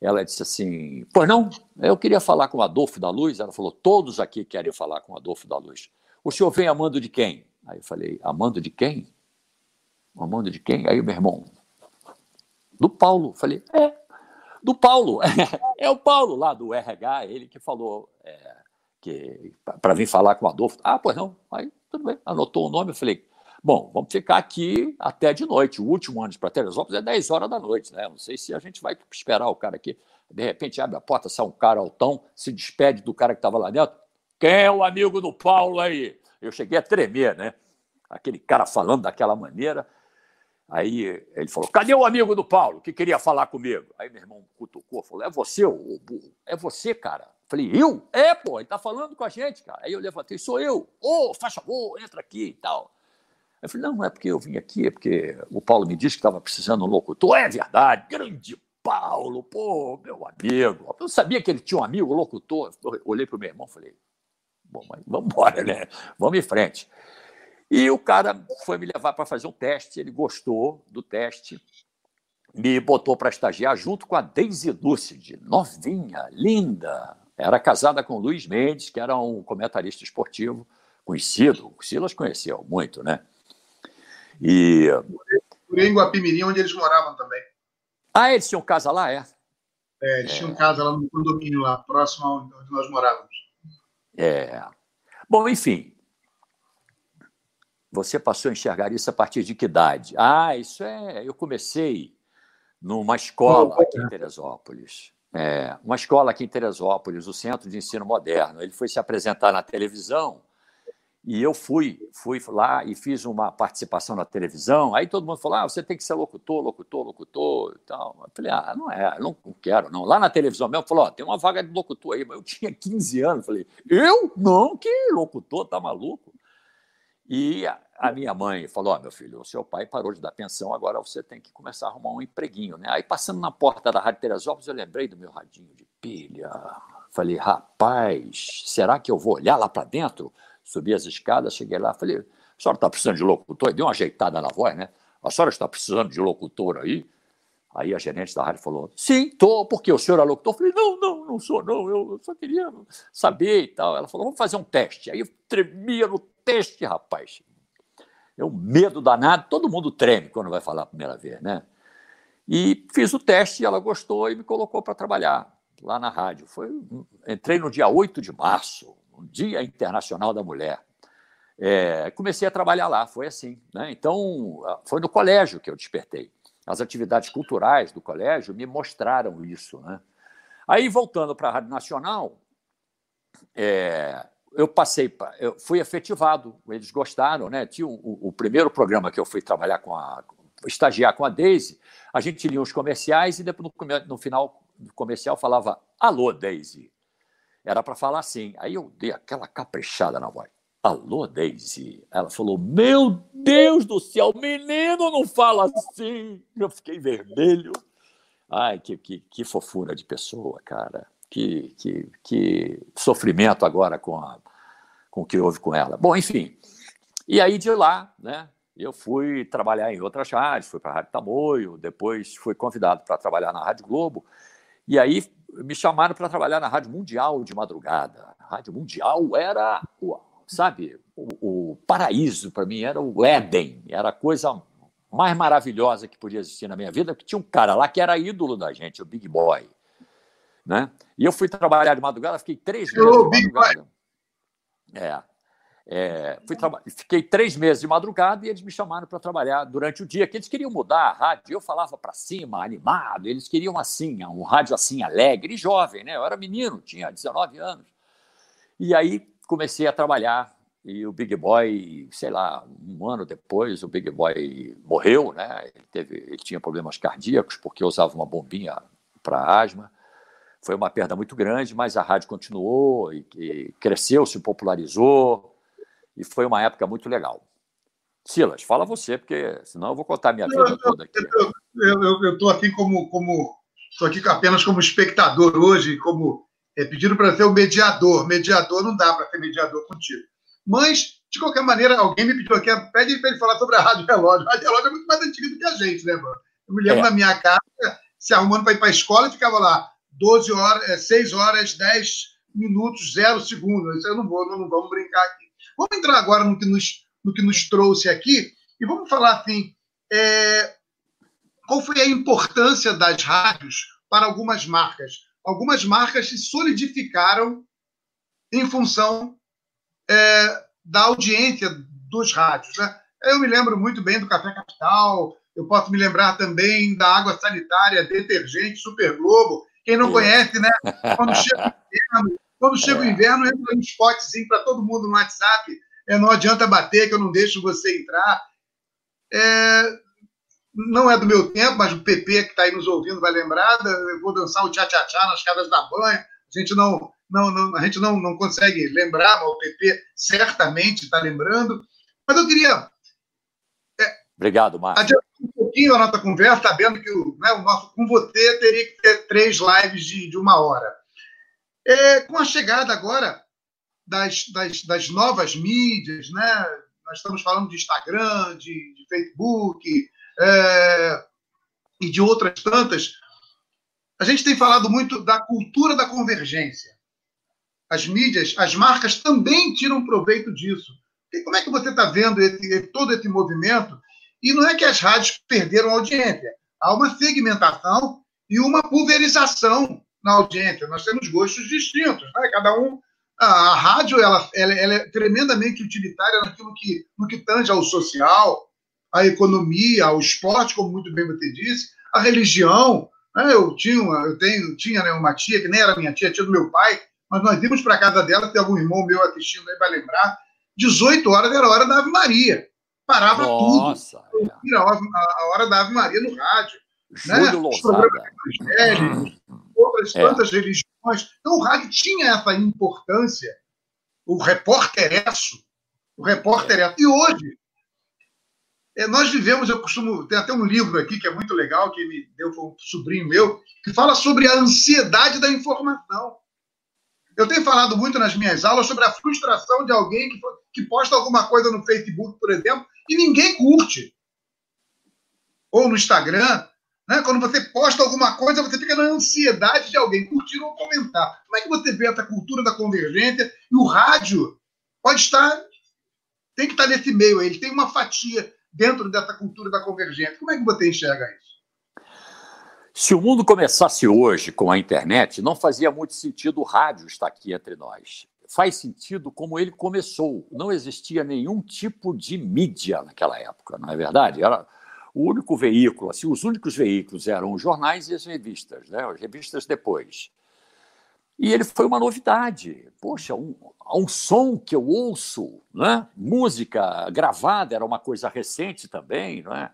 Ela disse assim: Pois não, eu queria falar com o Adolfo da Luz. Ela falou: Todos aqui querem falar com o Adolfo da Luz. O senhor vem amando de quem? Aí eu falei, amando de quem? Amando de quem? Aí meu irmão, do Paulo. Falei, é, do Paulo. é o Paulo lá do RH, ele que falou é, que para vir falar com o Adolfo. Ah, pois não. Aí tudo bem, anotou o nome. Eu falei, bom, vamos ficar aqui até de noite. O último ônibus para Teresópolis é 10 horas da noite, né? Não sei se a gente vai esperar o cara aqui. De repente abre a porta, sai um cara altão, se despede do cara que estava lá dentro. Quem é o amigo do Paulo aí? Eu cheguei a tremer, né? Aquele cara falando daquela maneira. Aí ele falou: cadê o amigo do Paulo que queria falar comigo? Aí meu irmão cutucou, falou: é você, o burro? É você, cara? Falei: eu? É, pô, ele tá falando com a gente, cara. Aí eu levantei: sou eu. Ô, oh, faz favor, entra aqui e tal. Eu falei: não, não é porque eu vim aqui, é porque o Paulo me disse que estava precisando de um locutor. É verdade, grande Paulo, pô, meu amigo. Eu sabia que ele tinha um amigo locutor. Eu olhei para o meu irmão e falei: Bom, mas vamos embora, né? Vamos em frente. E o cara foi me levar para fazer um teste, ele gostou do teste, me botou para estagiar junto com a Daisy Lucid, novinha, linda. Era casada com o Luiz Mendes, que era um comentarista esportivo conhecido. O Silas conheceu muito, né? E. Por Guapimirim, onde eles moravam também. Ah, eles tinham casa lá, é? É, eles é... tinham casa lá no condomínio, lá, próximo onde nós morávamos. É. Bom, enfim. Você passou a enxergar isso a partir de que idade? Ah, isso é. Eu comecei numa escola aqui em Teresópolis. É, uma escola aqui em Teresópolis, o Centro de Ensino Moderno. Ele foi se apresentar na televisão e eu fui, fui lá e fiz uma participação na televisão. Aí todo mundo falou: ah, você tem que ser locutor, locutor, locutor e tal. Eu falei: ah, não é, não quero, não. Lá na televisão mesmo, falou: ó, tem uma vaga de locutor aí. Mas eu tinha 15 anos. Falei: eu? Não, que locutor, tá maluco? E a, minha mãe falou: ó, meu filho, o seu pai parou de dar pensão, agora você tem que começar a arrumar um empreguinho, né? Aí passando na porta da Rádio Teresópolis, eu lembrei do meu radinho de pilha. Falei: rapaz, será que eu vou olhar lá para dentro? Subi as escadas, cheguei lá, falei, a senhora está precisando de locutor? Deu uma ajeitada na voz, né? A senhora está precisando de locutor aí? Aí a gerente da rádio falou, sim, estou, porque o senhor é locutor? Eu falei, não, não, não sou, não, eu só queria saber e tal. Ela falou, vamos fazer um teste. Aí eu tremia no teste, rapaz. É um medo danado, todo mundo treme quando vai falar a primeira vez, né? E fiz o teste, ela gostou e me colocou para trabalhar lá na rádio. Foi, entrei no dia 8 de março, um Dia Internacional da Mulher. É, comecei a trabalhar lá, foi assim. Né? Então, foi no colégio que eu despertei. As atividades culturais do colégio me mostraram isso. Né? Aí, voltando para a Rádio Nacional, é, eu passei, eu fui efetivado, eles gostaram, né? Tinha o, o, primeiro programa que eu fui trabalhar com a, estagiar com a Daisy, a gente lia os comerciais e depois no, no final do comercial falava Alô, Daisy. Era para falar assim. Aí eu dei aquela caprichada na voz. Alô, Daisy. Ela falou: Meu Deus do céu, menino, não fala assim. Eu fiquei vermelho. Ai, que, que, que fofura de pessoa, cara. Que, que, que sofrimento agora com, a, com o que houve com ela. Bom, enfim. E aí de lá, né? Eu fui trabalhar em outras rádios, fui para a Rádio Tamoio, depois fui convidado para trabalhar na Rádio Globo. E aí me chamaram para trabalhar na Rádio Mundial de madrugada. A Rádio Mundial era, sabe, o, o paraíso para mim, era o Éden, era a coisa mais maravilhosa que podia existir na minha vida, porque tinha um cara lá que era ídolo da gente, o Big Boy. Né? E eu fui trabalhar de madrugada, fiquei três meses de madrugada. É. É, fui fiquei três meses de madrugada e eles me chamaram para trabalhar durante o dia, que eles queriam mudar a rádio. Eu falava para cima, animado, eles queriam assim, um rádio assim, alegre e jovem, né? Eu era menino, tinha 19 anos. E aí comecei a trabalhar e o Big Boy, sei lá, um ano depois, o Big Boy morreu, né? Ele, teve, ele tinha problemas cardíacos porque usava uma bombinha para asma. Foi uma perda muito grande, mas a rádio continuou e, e cresceu, se popularizou e foi uma época muito legal. Silas, fala você, porque senão eu vou contar minha vida eu, toda aqui. Eu estou aqui como como estou aqui apenas como espectador hoje, como é, pediram para ser o mediador. Mediador não dá para ser mediador contigo. Mas de qualquer maneira, alguém me pediu aqui, pede para ele falar sobre a Rádio Relógio. A Rádio Relógio é muito mais antiga do que a gente, né, mano? Eu me lembro é. na minha casa, se arrumando para ir para a escola, e ficava lá 12 horas, 6 é, horas, 10 minutos, 0 segundos. Isso eu não vou, não, não vamos brincar aqui. Vamos entrar agora no que nos, no que nos trouxe aqui e vamos falar assim: é, qual foi a importância das rádios para algumas marcas? Algumas marcas se solidificaram em função é, da audiência dos rádios. Né? Eu me lembro muito bem do Café Capital, eu posso me lembrar também da água sanitária, detergente, Super Globo. Quem não conhece, né? Quando chega quando chega o é. inverno, entra um spotzinho para todo mundo no WhatsApp. É, não adianta bater, que eu não deixo você entrar. É, não é do meu tempo, mas o PP que está aí nos ouvindo vai lembrar. Eu vou dançar o tchá-tchá-tchá nas casas da banha. A gente não, não, não, a gente não, não consegue lembrar, mas o PP certamente está lembrando. Mas eu queria. É, Obrigado, Márcio. Adiantar um pouquinho a nossa conversa, sabendo que o, né, o nosso, com você teria que ter três lives de, de uma hora. É, com a chegada agora das, das, das, novas mídias, né? nós estamos falando de Instagram, de, de Facebook é, e de outras tantas, a gente tem falado muito da cultura da convergência. As mídias, as marcas também tiram proveito disso. E como é que você está vendo esse, todo esse movimento? E não é que as rádios perderam audiência. Há uma segmentação e uma pulverização na audiência. Nós temos gostos distintos, né? Cada um. A, rádio ela, ela, ela, é tremendamente utilitária naquilo que, no que tange ao social, à economia, ao esporte, como muito bem você disse, a religião. Né? Eu tinha, uma, eu tenho, tinha né, uma tia que nem era minha tia, tia do meu pai, mas nós íamos para casa dela, tem algum irmão meu assistindo aí vai lembrar. 18 horas era a hora da Ave Maria. Parava Nossa, tudo. É. A, a hora da Ave Maria no rádio. Júlio né? Outras é. tantas religiões. Então, o rádio tinha essa importância, o repórter o repórter é. E hoje, é, nós vivemos, eu costumo, tem até um livro aqui que é muito legal, que me deu um sobrinho meu, que fala sobre a ansiedade da informação. Eu tenho falado muito nas minhas aulas sobre a frustração de alguém que, que posta alguma coisa no Facebook, por exemplo, e ninguém curte. Ou no Instagram, né? Quando você posta alguma coisa, você fica na ansiedade de alguém curtir ou comentar. Como é que você vê essa cultura da convergência? E o rádio pode estar, tem que estar nesse meio aí. Ele tem uma fatia dentro dessa cultura da convergência. Como é que você enxerga isso? Se o mundo começasse hoje com a internet, não fazia muito sentido o rádio estar aqui entre nós. faz sentido como ele começou. Não existia nenhum tipo de mídia naquela época, não é verdade? Era o único veículo, assim, os únicos veículos eram os jornais e as revistas, né? as revistas depois. E ele foi uma novidade. Poxa, um, um som que eu ouço, né? música gravada era uma coisa recente também, não é?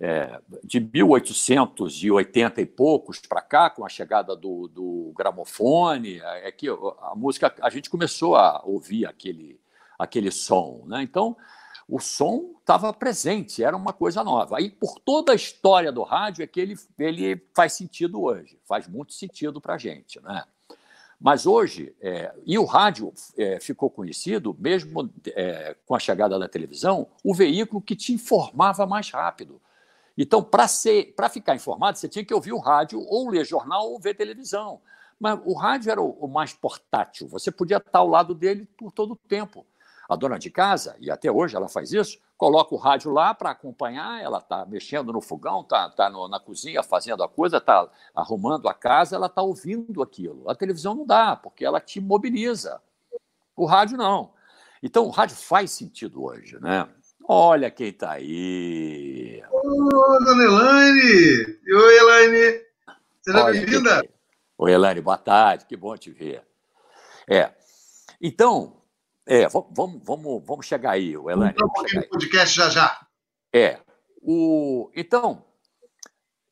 é, de 1880 e poucos para cá, com a chegada do, do gramofone, é, é que a música, a gente começou a ouvir aquele, aquele som. Né? Então, o som estava presente, era uma coisa nova. Aí, por toda a história do rádio, é que ele, ele faz sentido hoje, faz muito sentido para a gente. Né? Mas hoje, é, e o rádio é, ficou conhecido, mesmo é, com a chegada da televisão, o veículo que te informava mais rápido. Então, para ficar informado, você tinha que ouvir o rádio, ou ler jornal, ou ver televisão. Mas o rádio era o, o mais portátil, você podia estar ao lado dele por todo o tempo. A dona de casa, e até hoje ela faz isso, coloca o rádio lá para acompanhar, ela está mexendo no fogão, está tá, tá na cozinha fazendo a coisa, está arrumando a casa, ela está ouvindo aquilo. A televisão não dá, porque ela te mobiliza. O rádio não. Então, o rádio faz sentido hoje, né? Olha quem está aí. Ô, dona Elaine! Oi, Elaine! Seja bem-vinda! Oi, Elaine, boa tarde, que bom te ver. É, então, é, vamos, vamos, vamos chegar aí, o Elaine. Vamos pouquinho no podcast já já. É, o, então,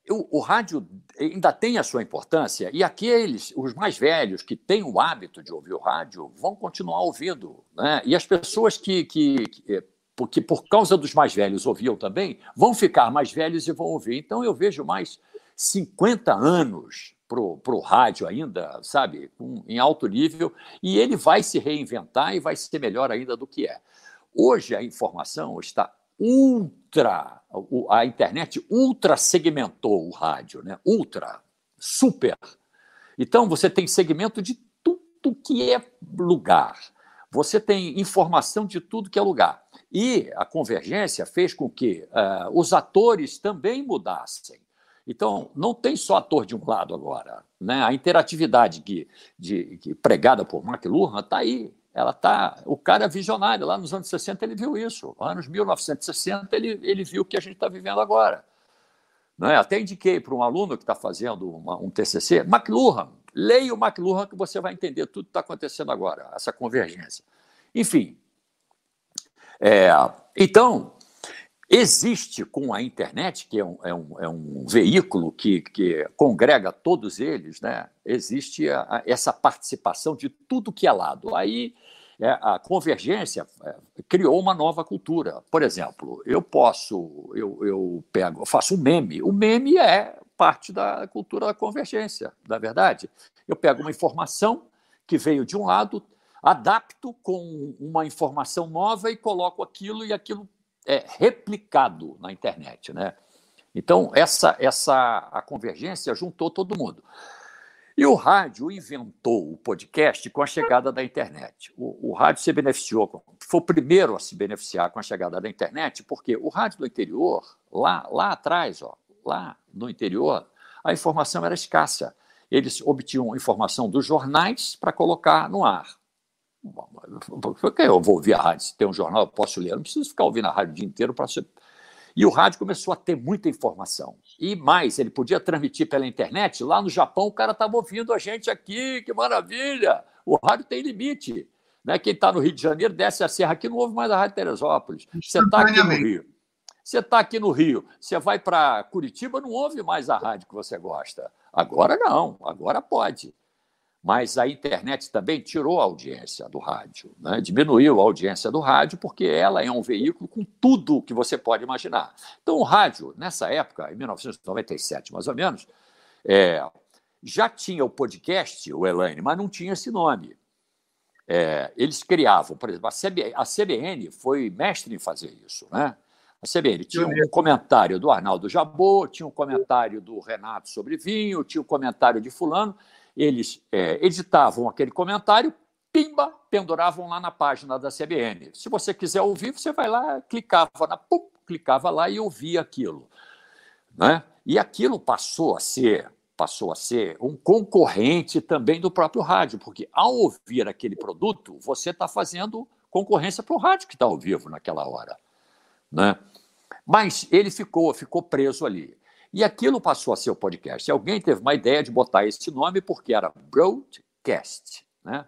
o, o, rádio ainda tem a sua importância e aqueles, os mais velhos que têm o hábito de ouvir o rádio, vão continuar ouvindo. Né? E as pessoas que, que, que porque por causa dos mais velhos ouviam também, vão ficar mais velhos e vão ouvir. Então eu vejo mais 50 anos para o rádio ainda, sabe, um, em alto nível, e ele vai se reinventar e vai ser melhor ainda do que é. Hoje a informação está ultra, a internet ultra segmentou o rádio, né? ultra, super. Então você tem segmento de tudo que é lugar. Você tem informação de tudo que é lugar. E a convergência fez com que uh, os atores também mudassem. Então, não tem só ator de um lado agora. Né? A interatividade que, de, que pregada por McLuhan está aí. Ela tá, o cara é visionário. Lá nos anos 60 ele viu isso. Anos 1960 ele, ele viu o que a gente está vivendo agora. Né? Até indiquei para um aluno que está fazendo uma, um TCC, McLuhan, leia o McLuhan que você vai entender tudo que está acontecendo agora, essa convergência. Enfim, é, então, existe com a internet, que é um, é um, é um veículo que, que congrega todos eles, né? existe a, a, essa participação de tudo que é lado. Aí é, a convergência é, criou uma nova cultura. Por exemplo, eu posso, eu, eu pego, eu faço um meme. O meme é parte da cultura da convergência, na verdade. Eu pego uma informação que veio de um lado, adapto com uma informação nova e coloco aquilo e aquilo é replicado na internet, né? Então essa essa a convergência juntou todo mundo. E o rádio inventou o podcast com a chegada da internet. O, o, rádio se beneficiou, foi o primeiro a se beneficiar com a chegada da internet, porque o rádio do interior, lá, lá atrás, ó, lá no interior, a informação era escassa. Eles obtinham informação dos jornais para colocar no ar. Eu vou ouvir a rádio, se tem um jornal, eu posso ler. Eu não preciso ficar ouvindo a rádio o dia inteiro para ser. E o rádio começou a ter muita informação. E mais, ele podia transmitir pela internet. Lá no Japão, o cara estava ouvindo a gente aqui, que maravilha! O rádio tem limite. Né? Quem está no Rio de Janeiro desce a serra aqui, não ouve mais a Rádio Teresópolis. Você está aqui no Rio. Você está aqui no Rio, você vai para Curitiba, não ouve mais a rádio que você gosta. Agora não, agora pode. Mas a internet também tirou a audiência do rádio, né? diminuiu a audiência do rádio, porque ela é um veículo com tudo que você pode imaginar. Então, o rádio, nessa época, em 1997 mais ou menos, é, já tinha o podcast, o Elaine, mas não tinha esse nome. É, eles criavam, por exemplo, a, CB, a CBN foi mestre em fazer isso. Né? A CBN tinha um comentário do Arnaldo Jabot, tinha um comentário do Renato sobre vinho, tinha um comentário de Fulano eles é, editavam aquele comentário, pimba, penduravam lá na página da CBN. Se você quiser ouvir, você vai lá, clicava na pum, clicava lá e ouvia aquilo. Né? E aquilo passou a ser passou a ser um concorrente também do próprio rádio, porque ao ouvir aquele produto, você está fazendo concorrência para o rádio que está ao vivo naquela hora. Né? Mas ele ficou, ficou preso ali. E aquilo passou a ser o podcast. Alguém teve uma ideia de botar esse nome porque era Broadcast. Né?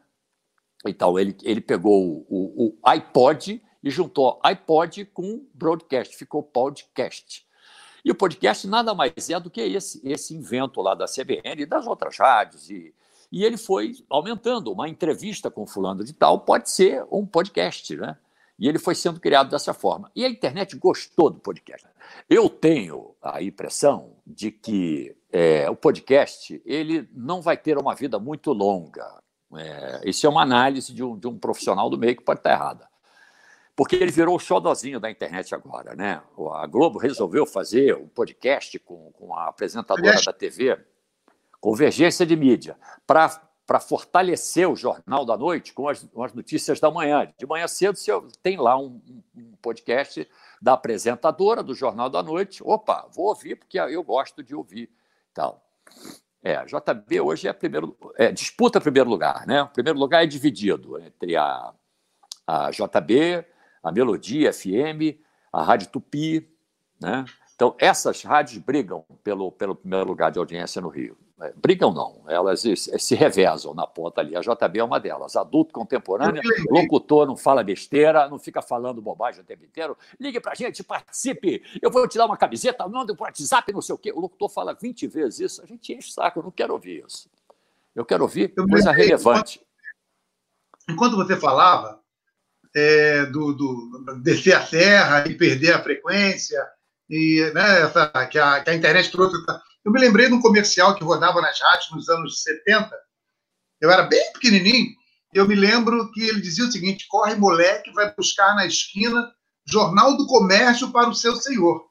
Então, ele, ele pegou o, o, o iPod e juntou iPod com broadcast, ficou podcast. E o podcast nada mais é do que esse, esse invento lá da CBN e das outras rádios. E, e ele foi aumentando. Uma entrevista com fulano de tal pode ser um podcast, né? E ele foi sendo criado dessa forma. E a internet gostou do podcast. Eu tenho a impressão de que é, o podcast ele não vai ter uma vida muito longa. É, isso é uma análise de um, de um profissional do meio que pode estar errada porque ele virou o xodozinho da internet agora, né? A Globo resolveu fazer um podcast com, com a apresentadora da TV, Convergência de Mídia, para fortalecer o Jornal da Noite com as, com as, notícias da manhã. De manhã cedo você tem lá um, um, podcast da apresentadora do Jornal da Noite. Opa, vou ouvir, porque eu gosto de ouvir. Tal. É, a JB hoje é primeiro, é, disputa primeiro lugar, né? O primeiro lugar é dividido entre a, a JB, a Melodia FM, a Rádio Tupi. Né? Então, essas rádios brigam pelo, pelo primeiro lugar de audiência no Rio. É, brigam não, elas se revezam na ponta ali. A JB é uma delas. Adulto contemporâneo, locutor, não fala besteira, não fica falando bobagem o tempo inteiro. Ligue pra gente, participe. Eu vou te dar uma camiseta, manda pro WhatsApp, não sei o quê. O locutor fala 20 vezes isso, a gente enche o saco, eu não quero ouvir isso. Eu quero ouvir eu coisa relevante. Enquanto você falava, é, do, do, descer a serra e perder a frequência, e né, essa, que, a, que a internet trouxe. Eu me lembrei de um comercial que rodava nas rádios nos anos 70. Eu era bem pequenininho. Eu me lembro que ele dizia o seguinte: corre, moleque, vai buscar na esquina Jornal do Comércio para o seu senhor,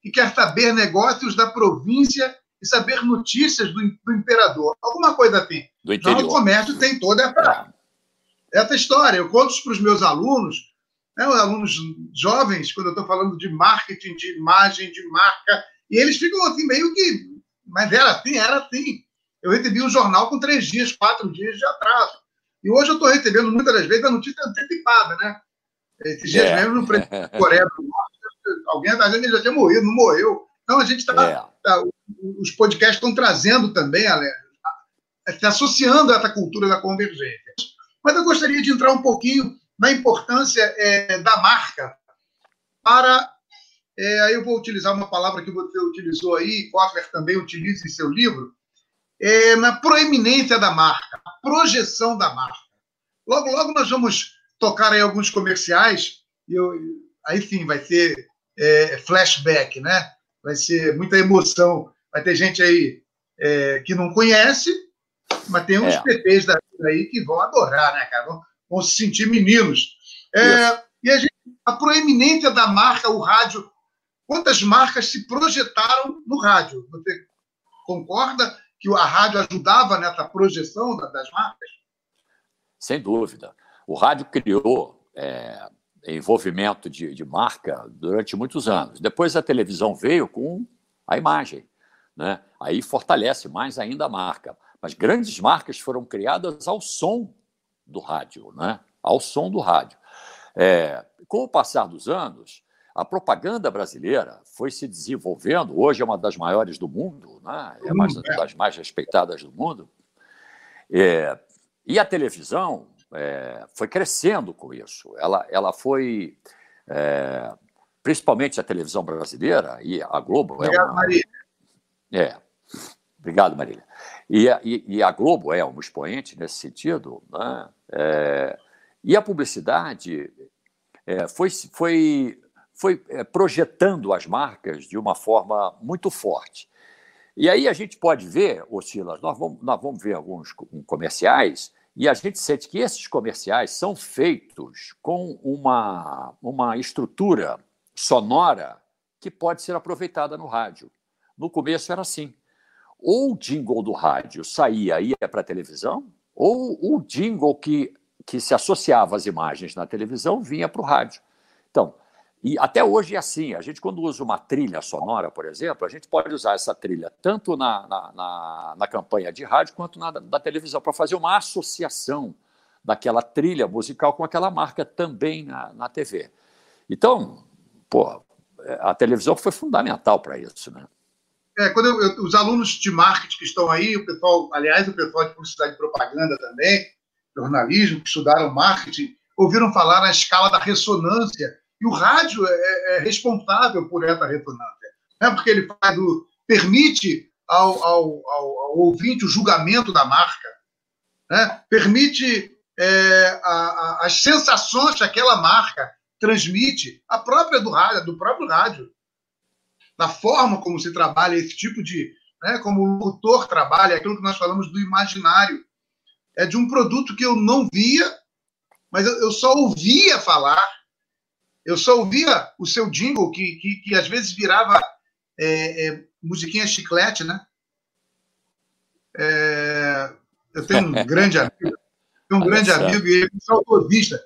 que quer saber negócios da província e saber notícias do, do imperador. Alguma coisa assim. Do interior. Jornal do Comércio tem toda essa, essa história. Eu conto para os meus alunos, né, os alunos jovens, quando eu estou falando de marketing, de imagem, de marca, e eles ficam assim, meio que. Mas era assim, era assim. Eu recebi um jornal com três dias, quatro dias de atraso. E hoje eu estou recebendo muitas das vezes a notícia antecipada, né? Esses dias é. mesmo no presidente Coreia do Norte, alguém da gente já tinha morrido, não morreu. Então a gente está. É. Tá, os podcasts estão trazendo também, Alex, se associando a essa cultura da convergência. Mas eu gostaria de entrar um pouquinho na importância é, da marca para. É, aí eu vou utilizar uma palavra que você utilizou aí, Kotler também utiliza em seu livro, é, na proeminência da marca, a projeção da marca. Logo, logo nós vamos tocar aí alguns comerciais, e eu, aí sim vai ser é, flashback, né? Vai ser muita emoção. Vai ter gente aí é, que não conhece, mas tem uns é. PPs da aí que vão adorar, né, cara? Vão, vão se sentir meninos. É, e a, gente, a proeminência da marca, o rádio, quantas marcas se projetaram no rádio? Você concorda que a rádio ajudava nessa projeção das marcas? Sem dúvida. O rádio criou é, envolvimento de, de marca durante muitos anos. Depois a televisão veio com a imagem. Né? Aí fortalece mais ainda a marca. Mas grandes marcas foram criadas ao som do rádio, né? ao som do rádio. É, com o passar dos anos, a propaganda brasileira foi se desenvolvendo. Hoje é uma das maiores do mundo, né? é uma das mais respeitadas do mundo. É, e a televisão é, foi crescendo com isso. Ela, ela foi, é, principalmente a televisão brasileira, e a Globo é Obrigado, uma. Maria. É. Obrigado, Marília. E a, e, e a Globo é um expoente nesse sentido, né? É, e a publicidade é, foi, foi, foi é, projetando as marcas de uma forma muito forte. E aí a gente pode ver, ô Silas, nós vamos, nós vamos ver alguns comerciais, e a gente sente que esses comerciais são feitos com uma, uma estrutura sonora que pode ser aproveitada no rádio. No começo era assim ou o jingle do rádio saía e ia para a televisão, ou o jingle que, que se associava às imagens na televisão vinha para o rádio. Então, E até hoje é assim. A gente, quando usa uma trilha sonora, por exemplo, a gente pode usar essa trilha tanto na, na, na, na campanha de rádio quanto na da televisão, para fazer uma associação daquela trilha musical com aquela marca também na, na TV. Então, pô, a televisão foi fundamental para isso, né? É, quando eu, eu, os alunos de marketing que estão aí, o pessoal, aliás, o pessoal de publicidade e propaganda também, jornalismo, que estudaram marketing, ouviram falar na escala da ressonância. E o rádio é, é, é responsável por essa ressonância. Né? Porque ele faz permite ao, ao, ao, ao, ouvinte o julgamento da marca, né? permite é, a, a, as sensações que aquela marca transmite, a própria do rádio, do próprio rádio, da forma como se trabalha esse tipo de, né, como o locutor trabalha, aquilo que nós falamos do imaginário, é de um produto que eu não via, mas eu, eu só ouvia falar, eu só ouvia o seu jingle, que, que, que às vezes virava é, é, musiquinha chiclete, né? É, eu tenho um grande amigo, um grande amigo, e ele é um saudosista.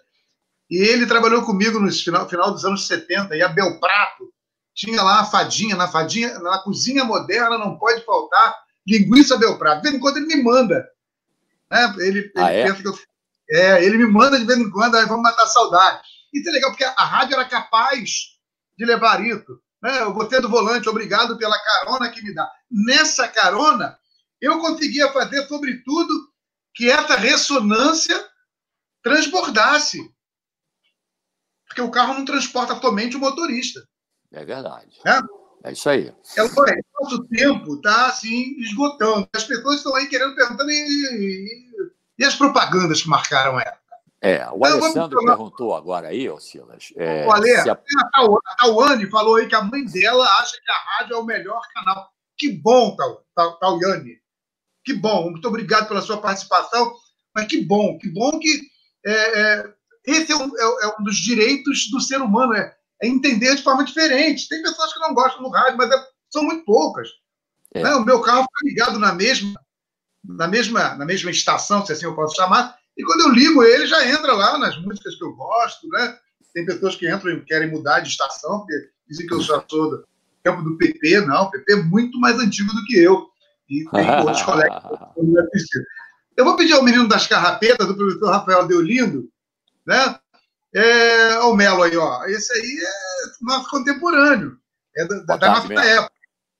E ele trabalhou comigo no final, final dos anos 70, e a Bel Prato tinha lá a fadinha, na fadinha, na cozinha moderna não pode faltar linguiça Bel Prato. De vez em quando ele me manda. Né? Ele, ele ah, é? pensa que eu. É, ele me manda de vez em quando, aí vamos matar saudade. Isso é legal, porque a rádio era capaz de levar isso. Né? Eu vou ter do volante, obrigado pela carona que me dá. Nessa carona, eu conseguia fazer, sobretudo, que essa ressonância transbordasse. Porque o carro não transporta somente o motorista. É verdade. É, é isso aí. É, o nosso tempo está assim, esgotando. As pessoas estão aí querendo perguntando e, e, e as propagandas que marcaram ela. É, o então, Alessandro perguntou agora aí, ô Silas. É, o Ale, a... a Tauane falou aí que a mãe dela acha que a rádio é o melhor canal. Que bom, Tauane. Que bom. Muito obrigado pela sua participação. Mas que bom, que bom que é, é, esse é um, é, é um, dos direitos do ser humano, é, é, entender de forma diferente. Tem pessoas que não gostam do rádio, mas é, são muito poucas. Né? O meu carro fica ligado na mesma, na mesma, na mesma estação, se assim eu posso chamar, e quando eu ligo ele, já entra lá nas músicas que eu gosto, né? Tem pessoas que entram e querem mudar de estação, porque dizem que eu sou do tempo do PP. Não, o PP é muito mais antigo do que eu. E tem outros colegas que Eu vou pedir ao menino das carrapetas, do professor Rafael Deolindo, né? É, o Melo aí, ó. Esse aí é nosso contemporâneo. É da, da nossa época.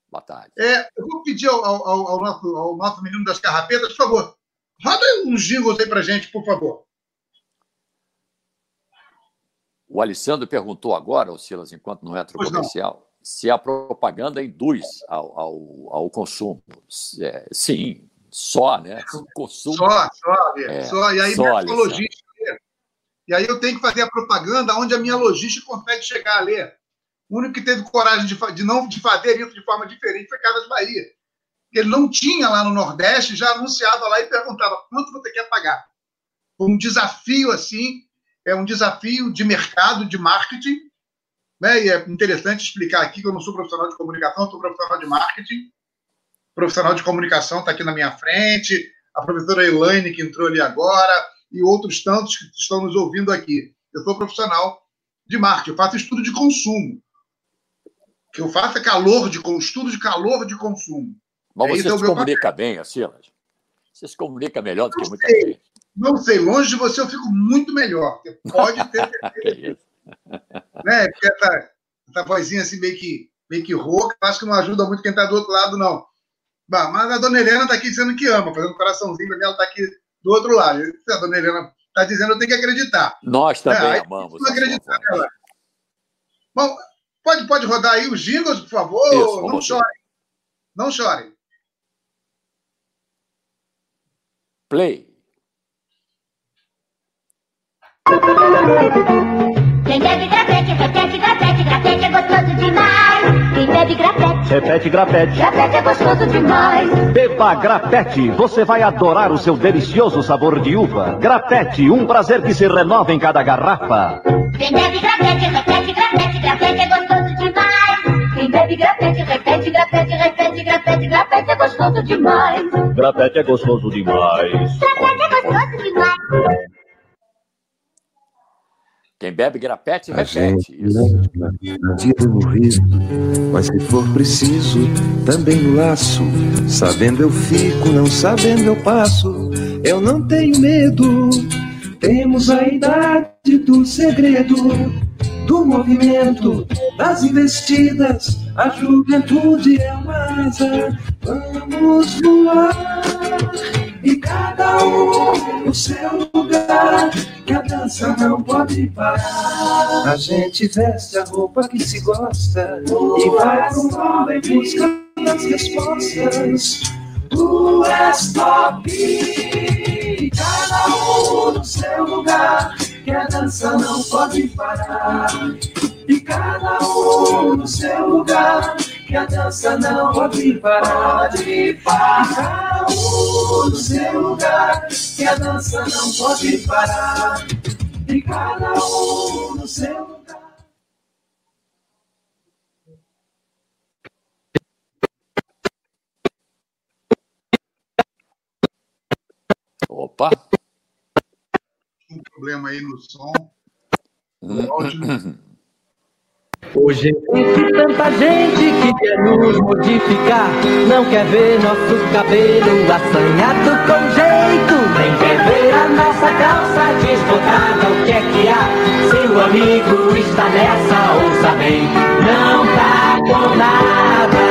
Boa tarde. É, eu vou pedir ao, ao, ao, nosso, ao nosso menino das carrapetas, por favor, roda uns jingles aí pra gente, por favor. O Alessandro perguntou agora, o Silas, enquanto não entra o comercial, se a propaganda induz ao, ao, ao consumo. É, sim, só, né? Consumo. Só, só, é, só. E aí, só, logística e aí eu tenho que fazer a propaganda onde a minha logística consegue chegar a ler. O único que teve coragem de, de não de fazer isso de forma diferente foi Casas Bahia. Ele não tinha lá no Nordeste, já anunciava lá e perguntava quanto você quer pagar. Um desafio assim, é um desafio de mercado, de marketing. Né? E é interessante explicar aqui que eu não sou profissional de comunicação, sou profissional de marketing. Profissional de comunicação está aqui na minha frente. A professora Elaine, que entrou ali agora e outros tantos que estão nos ouvindo aqui. Eu sou profissional de marketing, eu faço estudo de consumo. O que eu faço é calor de estudo de calor de consumo. Mas você é se comunica bem, Silas? Você se comunica melhor do que muita sei, gente. Não sei, longe de você eu fico muito melhor. Você pode ter certeza. né? Porque essa, essa vozinha assim meio que, meio que rouca, acho que não ajuda muito quem está do outro lado, não. Bah, mas a dona Helena está aqui dizendo que ama, fazendo um coraçãozinho para mim, ela está aqui do outro lado. A dona Helena está dizendo, eu tenho que acreditar. Nós também é, amamos. Não acreditar nela. Bom, pode, pode rodar aí os jingles, por favor? Isso, não chorem. Não chorem. Play. Quem bebe grafete, repete grafete, grafete é gostoso demais. Quem bebe grafete, repete grafete, grafete é gostoso demais. Beba grafete, você vai adorar o seu delicioso sabor de uva. Grafete, um prazer que se renova em cada garrafa. Quem bebe grafete, repete grafete, grafete é gostoso grafete, repete grafete, repete grafete, grafete é gostoso demais. Grafete é gostoso demais. Grafete é gostoso demais. Quem bebe grapete, A repete. gente Isso. leva na vida no riso, mas se for preciso, também no laço. Sabendo eu fico, não sabendo eu passo. Eu não tenho medo. Temos a idade do segredo, do movimento, das investidas. A juventude é uma asa. Vamos voar. E cada um no seu lugar, que a dança não pode parar. A gente veste a roupa que se gosta e vai pro mundo em busca das respostas. Tu és top, cada um no seu lugar, que a dança não pode parar. E cada um no seu lugar, que a dança não pode parar de parar. Cada um no seu lugar, que a dança não pode parar. E cada um no seu lugar. Opa! Um problema aí no som. No áudio. Hoje existe tanta gente que quer nos modificar. Não quer ver nosso cabelo assanhado com jeito. Nem quer ver a nossa calça desbotada. O que é que há? Seu amigo está nessa, ouça bem. Não tá com nada.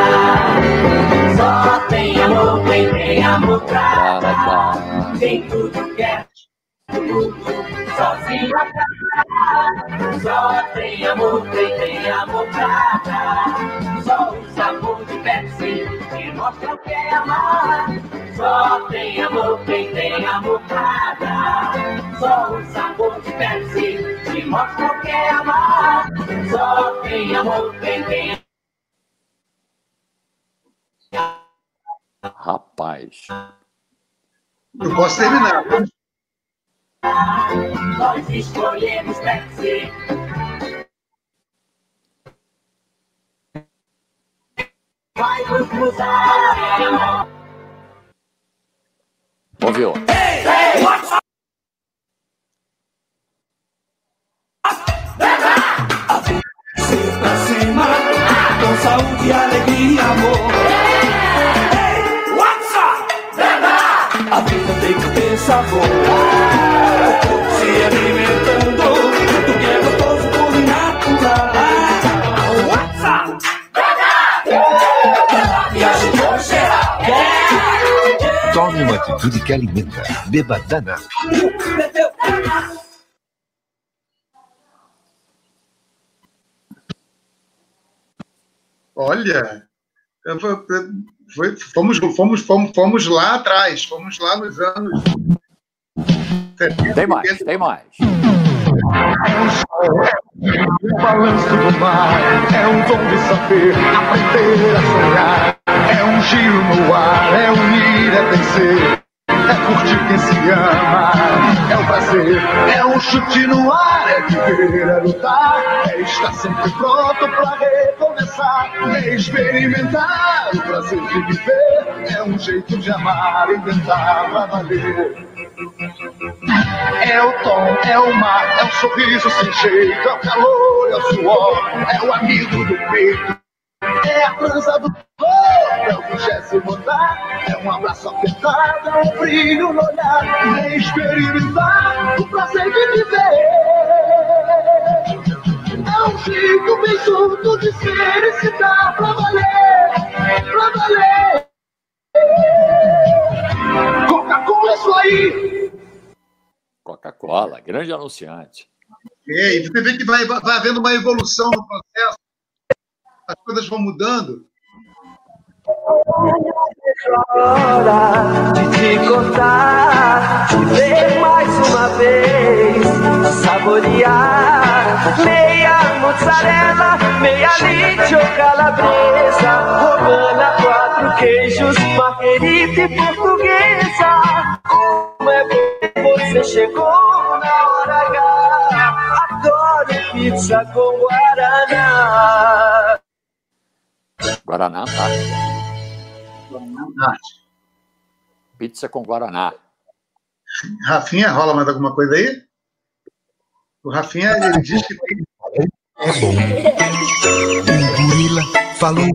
Só tem amor quem tem amor pra dar. Tem tudo que é Sozinho atrás. Só tem amor quem tem amor pra. Só o sabor de Pepsi que mostra o que é amar. Só tem amor quem tem amor pra. Só o sabor de Pepsi que mostra o que é amar. Só tem amor quem tem Rapaz. Eu posso terminar. Nós escolhemos Pepsi. Vai nos mudar. Ouviu? pra atitude que alimenta. Beba Danap. Bebeu. Olha, foi- fomos, fomos, fomos, fomos lá atrás, fomos lá nos anos. 70, Tem mais, 80. tem mais. O balanço do mar é um dom de saber aprender a sonhar. É um giro no ar, é unir, é vencer. É curtir quem se ama, é o prazer. É um chute no ar, é viver, é lutar. É estar sempre pronto pra recomeçar. É experimentar o prazer de viver. É um jeito de amar, inventar pra valer. É o tom, é o mar, é um sorriso sem jeito, é o calor, é o suor, é o amigo do peito, é a trança do corpo, é o vigésimo andar, é um abraço apertado, é um brilho no olhar, é experimentar o prazer de viver. É um jeito bem junto de ser e se dar pra valer, pra valer. Coca-Cola é isso aí. Coca-Cola, grande anunciante. É, e você vê que vai, vai havendo uma evolução no processo, as coisas vão mudando. hora de te contar, te ver mais uma vez, saborear meia mozzarella, meia ou calabresa, romana, quatro queijos, marguerita e portuguesa. Como é bom você chegou na hora H, adoro pizza com guaraná. Guaraná Antártica. Pizza com Guaraná. Rafinha, rola mais alguma coisa aí? O Rafinha, ele diz que tem. É bom. O gorila falou.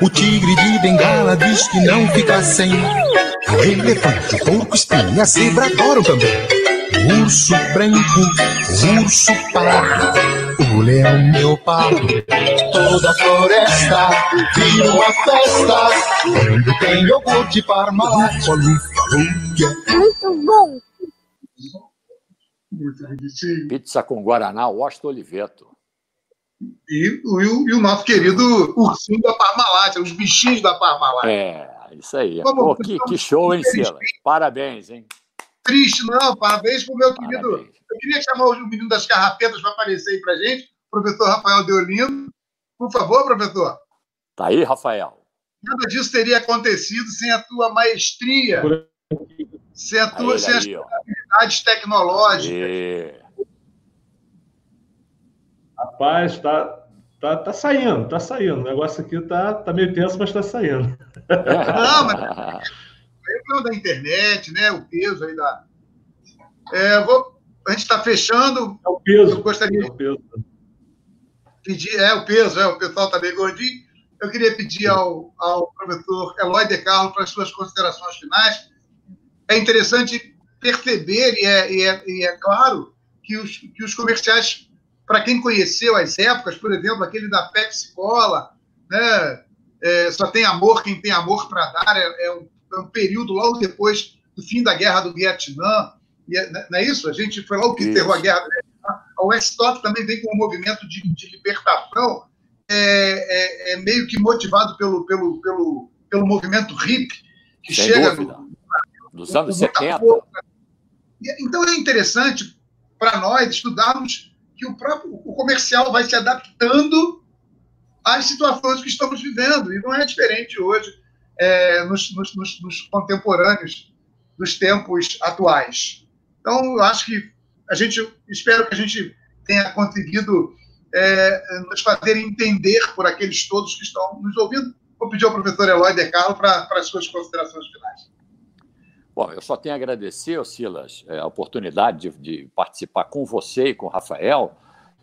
O tigre de bengala diz que não fica sem. O elefante, o porco espinho, a zebra adoram também. O urso branco, o urso pardo, o leão leopardo. Toda a floresta vira uma festa. Quando tem iogurte parmalat. Muito bom. Pizza com Guaraná, Washington Oliveto. E, o- e e o nosso querido ursinho da Parmalat, os bichinhos da Parmalat. É, isso aí. Vamos- Pô, que, que show, hein, Silas? Parabéns, hein? Triste, não. Parabéns pro meu querido. Parabéns. Eu queria chamar o menino das carrapetas para aparecer aí pra gente, o professor Rafael Deolindo. Por favor, professor. Tá aí, Rafael? Nada disso teria acontecido sem a tua maestria, sem, a Aí, tua, sem as aí, ó. habilidades tecnológicas. E... Rapaz, tá, tá, tá saindo, tá saindo. O negócio aqui tá, tá meio tenso, mas tá saindo. Não, mas- Aí o problema da internet, né? O peso aí da. É, vou... A gente está fechando. É o peso. Eu gostaria É o peso. pedir, é o peso, é, o pessoal está bem gordinho. Eu queria pedir ao, ao professor Eloy De Carlo para as suas considerações finais. É interessante perceber, e é, e é, e é claro, que os, que os comerciais, para quem conheceu as épocas, por exemplo, aquele da Pepsi Cola, né, é, só tem amor quem tem amor para dar, é, é um, um período logo depois do fim da Guerra do Vietnã, e é, não é isso? A gente foi logo que Isso. enterrou a Guerra do Vietnã. A Weststop também vem com um movimento de, de libertação, é, é- é meio que motivado pelo, pelo, pelo, pelo movimento hippie, que Sem chega dúvida. no, Dos anos com muita 70. força. E, Então é interessante para nós estudarmos que o próprio o comercial vai se adaptando às situações que estamos vivendo, e não é diferente hoje é, nos, nos- nos- contemporâneos dos tempos atuais. Então, eu acho que a gente, espero que a gente tenha conseguido é, nos fazer entender por aqueles todos que estão nos ouvindo. Vou pedir ao professor Eloy De Carlo para as suas considerações finais. Bom, eu só tenho a agradecer, Silas, é, a oportunidade de, de participar com você e com o Rafael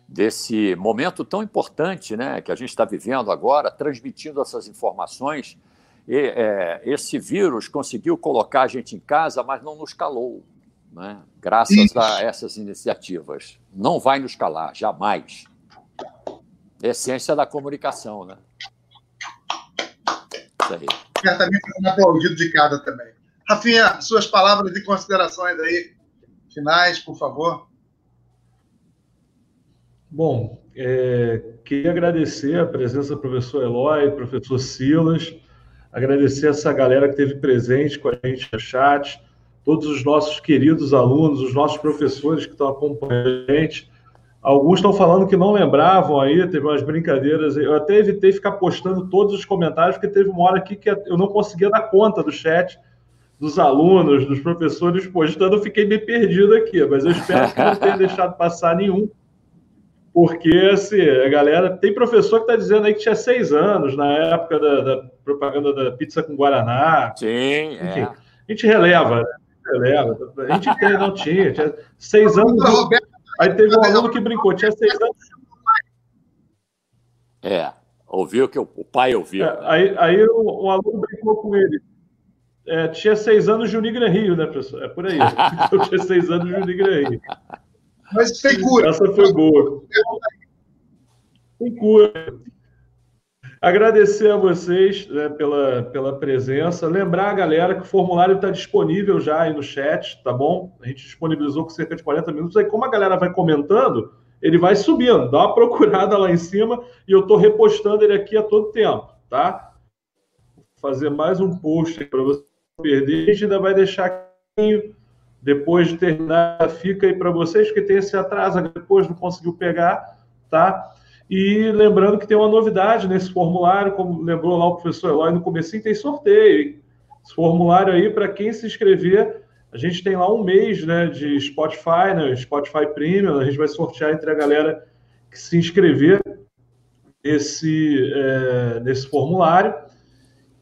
desse momento tão importante né, que a gente está vivendo agora, transmitindo essas informações. E, é, esse vírus conseguiu colocar a gente em casa, mas não nos calou, né? graças Isso. a essas iniciativas. Não vai nos calar, jamais. Essência da comunicação, né? Isso aí. certamente um aplaudido de cada também. Rafinha, suas palavras e considerações aí, finais, por favor. Bom, é, queria agradecer a presença do professor Eloy, professor Silas, agradecer essa galera que esteve presente com a gente no chat, todos os nossos queridos alunos, os nossos professores que estão acompanhando a gente. Alguns estão falando que não lembravam aí, teve umas brincadeiras. Eu até evitei ficar postando todos os comentários, porque teve uma hora aqui que eu não conseguia dar conta do chat, dos alunos, dos professores postando, eu fiquei meio perdido aqui, mas eu espero que não tenha deixado passar nenhum. Porque, assim, a galera. Tem professor que está dizendo aí que tinha seis anos na época da, da propaganda da pizza com Guaraná. Sim, Enfim, é. a gente releva, né? A gente releva. A gente tem, não tinha. Tinha seis anos. Aí teve um aluno que brincou, tinha seis anos. É. Ouviu que o pai ouviu. É, aí aí um, um aluno brincou com ele. É, tinha seis anos de Unigran Rio, né, professor? É por aí. Eu tinha seis anos de Unigran Rio. Mas tem cura. Essa foi boa. Com cura. Agradecer a vocês né, pela, pela presença. Lembrar a galera que o formulário está disponível já aí no chat, tá bom? A gente disponibilizou com cerca de 40 minutos. Aí, como a galera vai comentando, ele vai subindo. Dá uma procurada lá em cima e eu estou repostando ele aqui a todo tempo, tá? Vou fazer mais um post para você perder. A gente ainda vai deixar aqui depois de terminar, fica aí para vocês, porque tem esse atraso, depois não conseguiu pegar, tá? E lembrando que tem uma novidade nesse formulário, como lembrou lá o professor Eloy no comecinho, tem sorteio. Esse formulário aí, para quem se inscrever, a gente tem lá um mês né, de Spotify, né, Spotify Premium, a gente vai sortear entre a galera que se inscrever nesse, é, nesse formulário.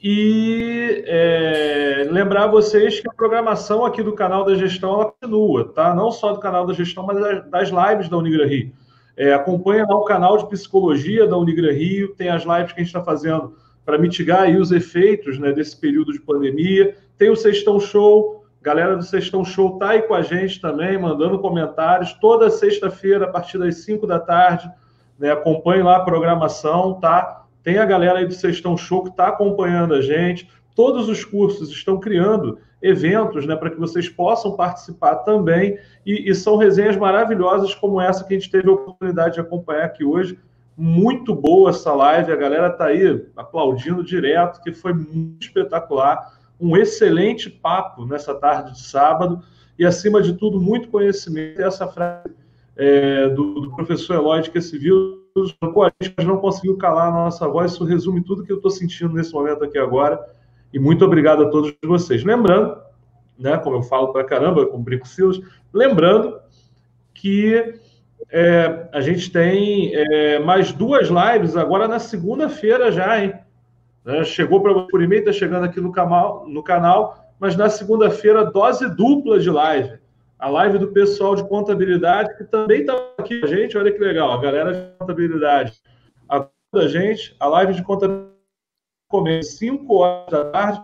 E é, lembrar vocês que a programação aqui do canal da gestão ela continua, tá? Não só do canal da gestão, mas das lives da Unigran Rio. É, acompanha lá o canal de psicologia da Unigran Rio, tem as lives que a gente está fazendo para mitigar os efeitos né, desse período de pandemia. Tem o Sextão Show, galera do Sextão Show tá aí com a gente também, mandando comentários. Toda sexta-feira, a partir das 5 da tarde, né, acompanhe lá a programação, tá? Tem a galera aí do Sextão Show que está acompanhando a gente. Todos os cursos estão criando eventos né, para que vocês possam participar também. E, e, são resenhas maravilhosas como essa que a gente teve a oportunidade de acompanhar aqui hoje. Muito boa essa live, a galera está aí aplaudindo direto, que foi muito espetacular. Um excelente papo nessa tarde de sábado e, acima de tudo, muito conhecimento. Essa frase é, do, do professor Eloy de que se viu Pô, a gente não conseguiu calar a nossa voz, isso resume tudo que eu estou sentindo nesse momento aqui agora. E muito obrigado a todos vocês. Lembrando, né, como eu falo para caramba, com Brinco Silas, lembrando que é, a gente tem é, mais duas lives agora na segunda-feira já, hein? Né, chegou para por e-mail, está chegando aqui no canal, no canal, mas na segunda-feira, dose dupla de live a live do pessoal de contabilidade, que também está aqui com a gente. Olha que legal, a galera de contabilidade. A gente, a live de contabilidade começa 5 horas da tarde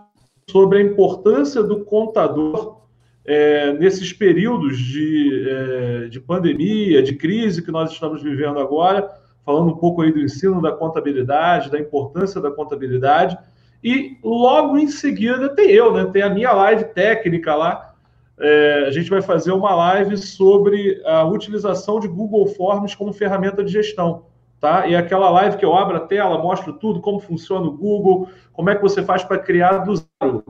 sobre a importância do contador é, nesses períodos de, é, de pandemia, de crise que nós estamos vivendo agora, falando um pouco aí do ensino da contabilidade, da importância da contabilidade. E logo em seguida tem eu, né? Tem a minha live técnica lá, é, a gente vai fazer uma live sobre a utilização de Google Forms como ferramenta de gestão. Tá? E aquela live que eu abro a tela, mostro tudo, como funciona o Google, como é que você faz para criar do zero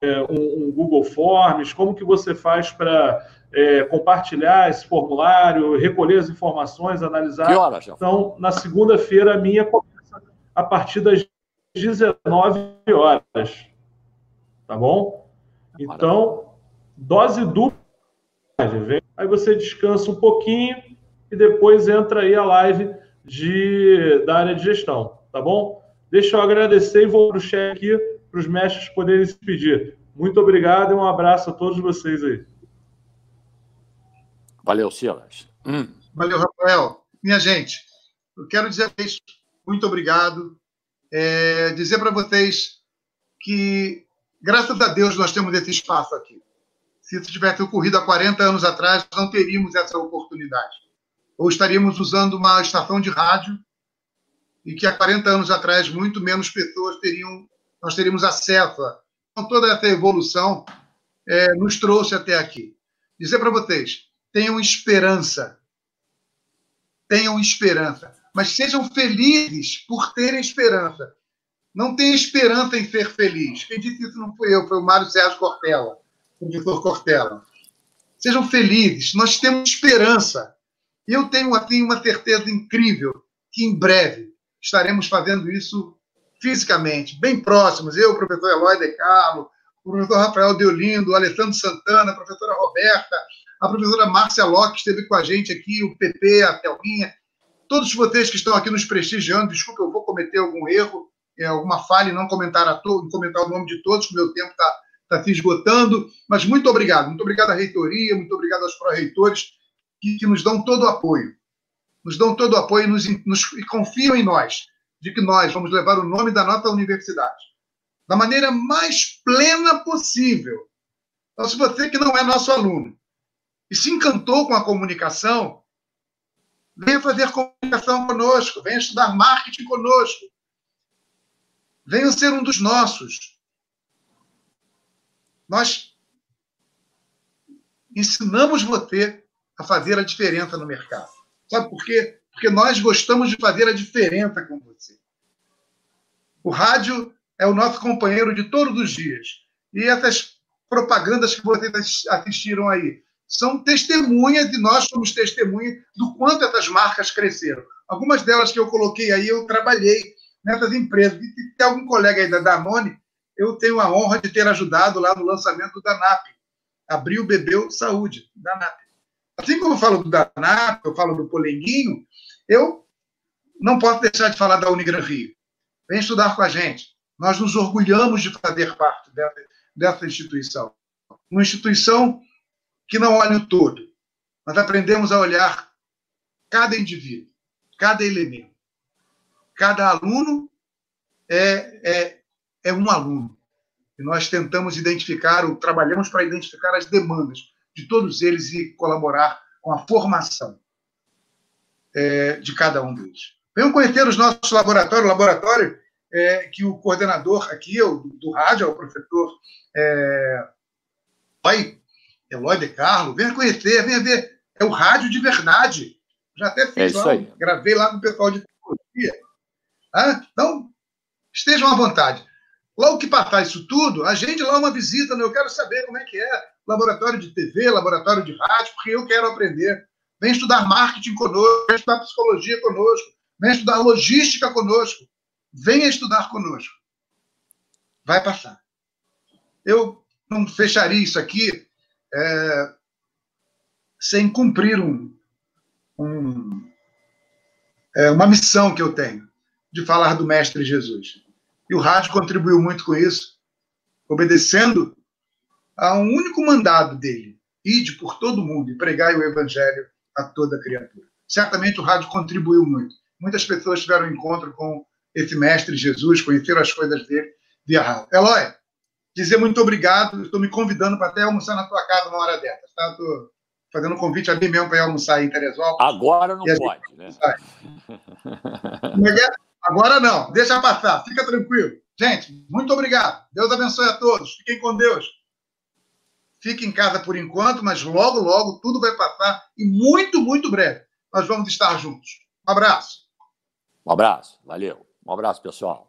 é, um, um, Google Forms, como que você faz para é, compartilhar esse formulário, recolher as informações, analisar. Que horas, Então, na segunda-feira, a minha começa a partir das 19 horas. Tá bom? Então, dose dupla. Aí você descansa um pouquinho e depois entra aí a live de, da área de gestão, tá bom? Deixa eu agradecer e vou para o chat aqui para os mestres poderem se pedir. Muito obrigado e um abraço a todos vocês aí. Valeu, Silas. Hum. Valeu, Rafael. Minha gente, eu quero dizer vocês muito obrigado. É, dizer para vocês que, graças a Deus, nós temos esse espaço aqui. Se isso tivesse ocorrido há 40 anos atrás, não teríamos essa oportunidade. Ou estaríamos usando uma estação de rádio e que há 40 anos atrás muito menos pessoas teriam, nós teríamos acesso a. Então, toda essa evolução é, nos trouxe até aqui. Dizer para vocês, tenham esperança. Tenham esperança. Mas sejam felizes por terem esperança. Não tenha esperança em ser feliz. Quem disse isso não foi eu, foi o Mário Sérgio Cortella professor Cortella. Sejam felizes, nós temos esperança. Eu tenho assim, uma certeza incrível que em breve estaremos fazendo isso fisicamente, bem próximos. Eu, professor Eloy De Carlo, o professor Rafael Deolindo, o Alessandro Santana, a professora Roberta, a professora Márcia Locke, esteve com a gente aqui, o PP, a Thelminha, todos vocês que estão aqui nos prestigiando, desculpa, eu vou cometer algum erro, é, alguma falha em não comentar, a to comentar o nome de todos, que o meu tempo está está se esgotando, mas muito obrigado. Muito obrigado à reitoria, muito obrigado aos pró-reitores que, que, nos dão todo o apoio. Nos dão todo o apoio e, nos, nos, e confiam em nós, de que nós vamos levar o nome da nossa universidade da maneira mais plena possível. Então, se você que não é nosso aluno e se encantou com a comunicação, venha fazer comunicação conosco, venha estudar marketing conosco. Venha ser um dos nossos. Nós ensinamos você a fazer a diferença no mercado. Sabe por quê? Porque nós gostamos de fazer a diferença com você. O rádio é o nosso companheiro de todos os dias. E essas propagandas que vocês assistiram aí são testemunhas, e nós somos testemunhas do quanto essas marcas cresceram. Algumas delas que eu coloquei aí, eu trabalhei nessas empresas. E tem algum colega aí da Danone eu tenho a honra de ter ajudado lá no lançamento da NAP. Abriu, bebeu, saúde, da NAP. Assim como eu falo do NAP, eu falo do Polenguinho, eu não posso deixar de falar da Unigran Rio. Vem estudar com a gente. Nós nos orgulhamos de fazer parte dessa, dessa instituição. Uma instituição que não olha o todo. Nós aprendemos a olhar cada indivíduo, cada elemento. Cada aluno é, é, é um aluno. E nós tentamos identificar, ou trabalhamos para identificar as demandas de todos eles e colaborar com a formação é, de cada um deles. Venham conhecer os nossos laboratórios, o laboratório é, que o coordenador aqui, o, do, do rádio, é o professor é, Eloy, Eloy de Carlo, venha conhecer, venha ver. É o rádio de verdade. Já até fiz É lá, gravei lá com o pessoal de tecnologia. Ah, então, estejam à vontade. Logo que passar isso tudo, agende lá uma visita, né? eu quero saber como é que é laboratório de TV, laboratório de rádio, porque eu quero aprender. Vem estudar marketing conosco, vem estudar psicologia conosco, vem estudar logística conosco. Venha estudar conosco. Vai passar. Eu não fecharia isso aqui é, sem cumprir um, um, é, uma missão que eu tenho de falar do Mestre Jesus. E o rádio contribuiu muito com isso, obedecendo a um único mandado dele: ide por todo mundo e pregai o evangelho a toda criatura. Certamente o rádio contribuiu muito. Muitas pessoas tiveram encontro com esse mestre Jesus, conheceram as coisas dele via rádio. Eloy, dizer muito obrigado. Estou me convidando para até almoçar na tua casa uma hora dessas. Tá? Estou fazendo um convite a mim mesmo para ir almoçar aí em Teresópolis. Agora não pode, né? Como é que é? Agora não, deixa passar, fica tranquilo. Gente, muito obrigado. Deus abençoe a todos. Fiquem com Deus. Fique em casa por enquanto, mas logo, logo tudo vai passar e muito, muito breve nós vamos estar juntos. Um abraço. Um abraço, valeu. Um abraço, pessoal.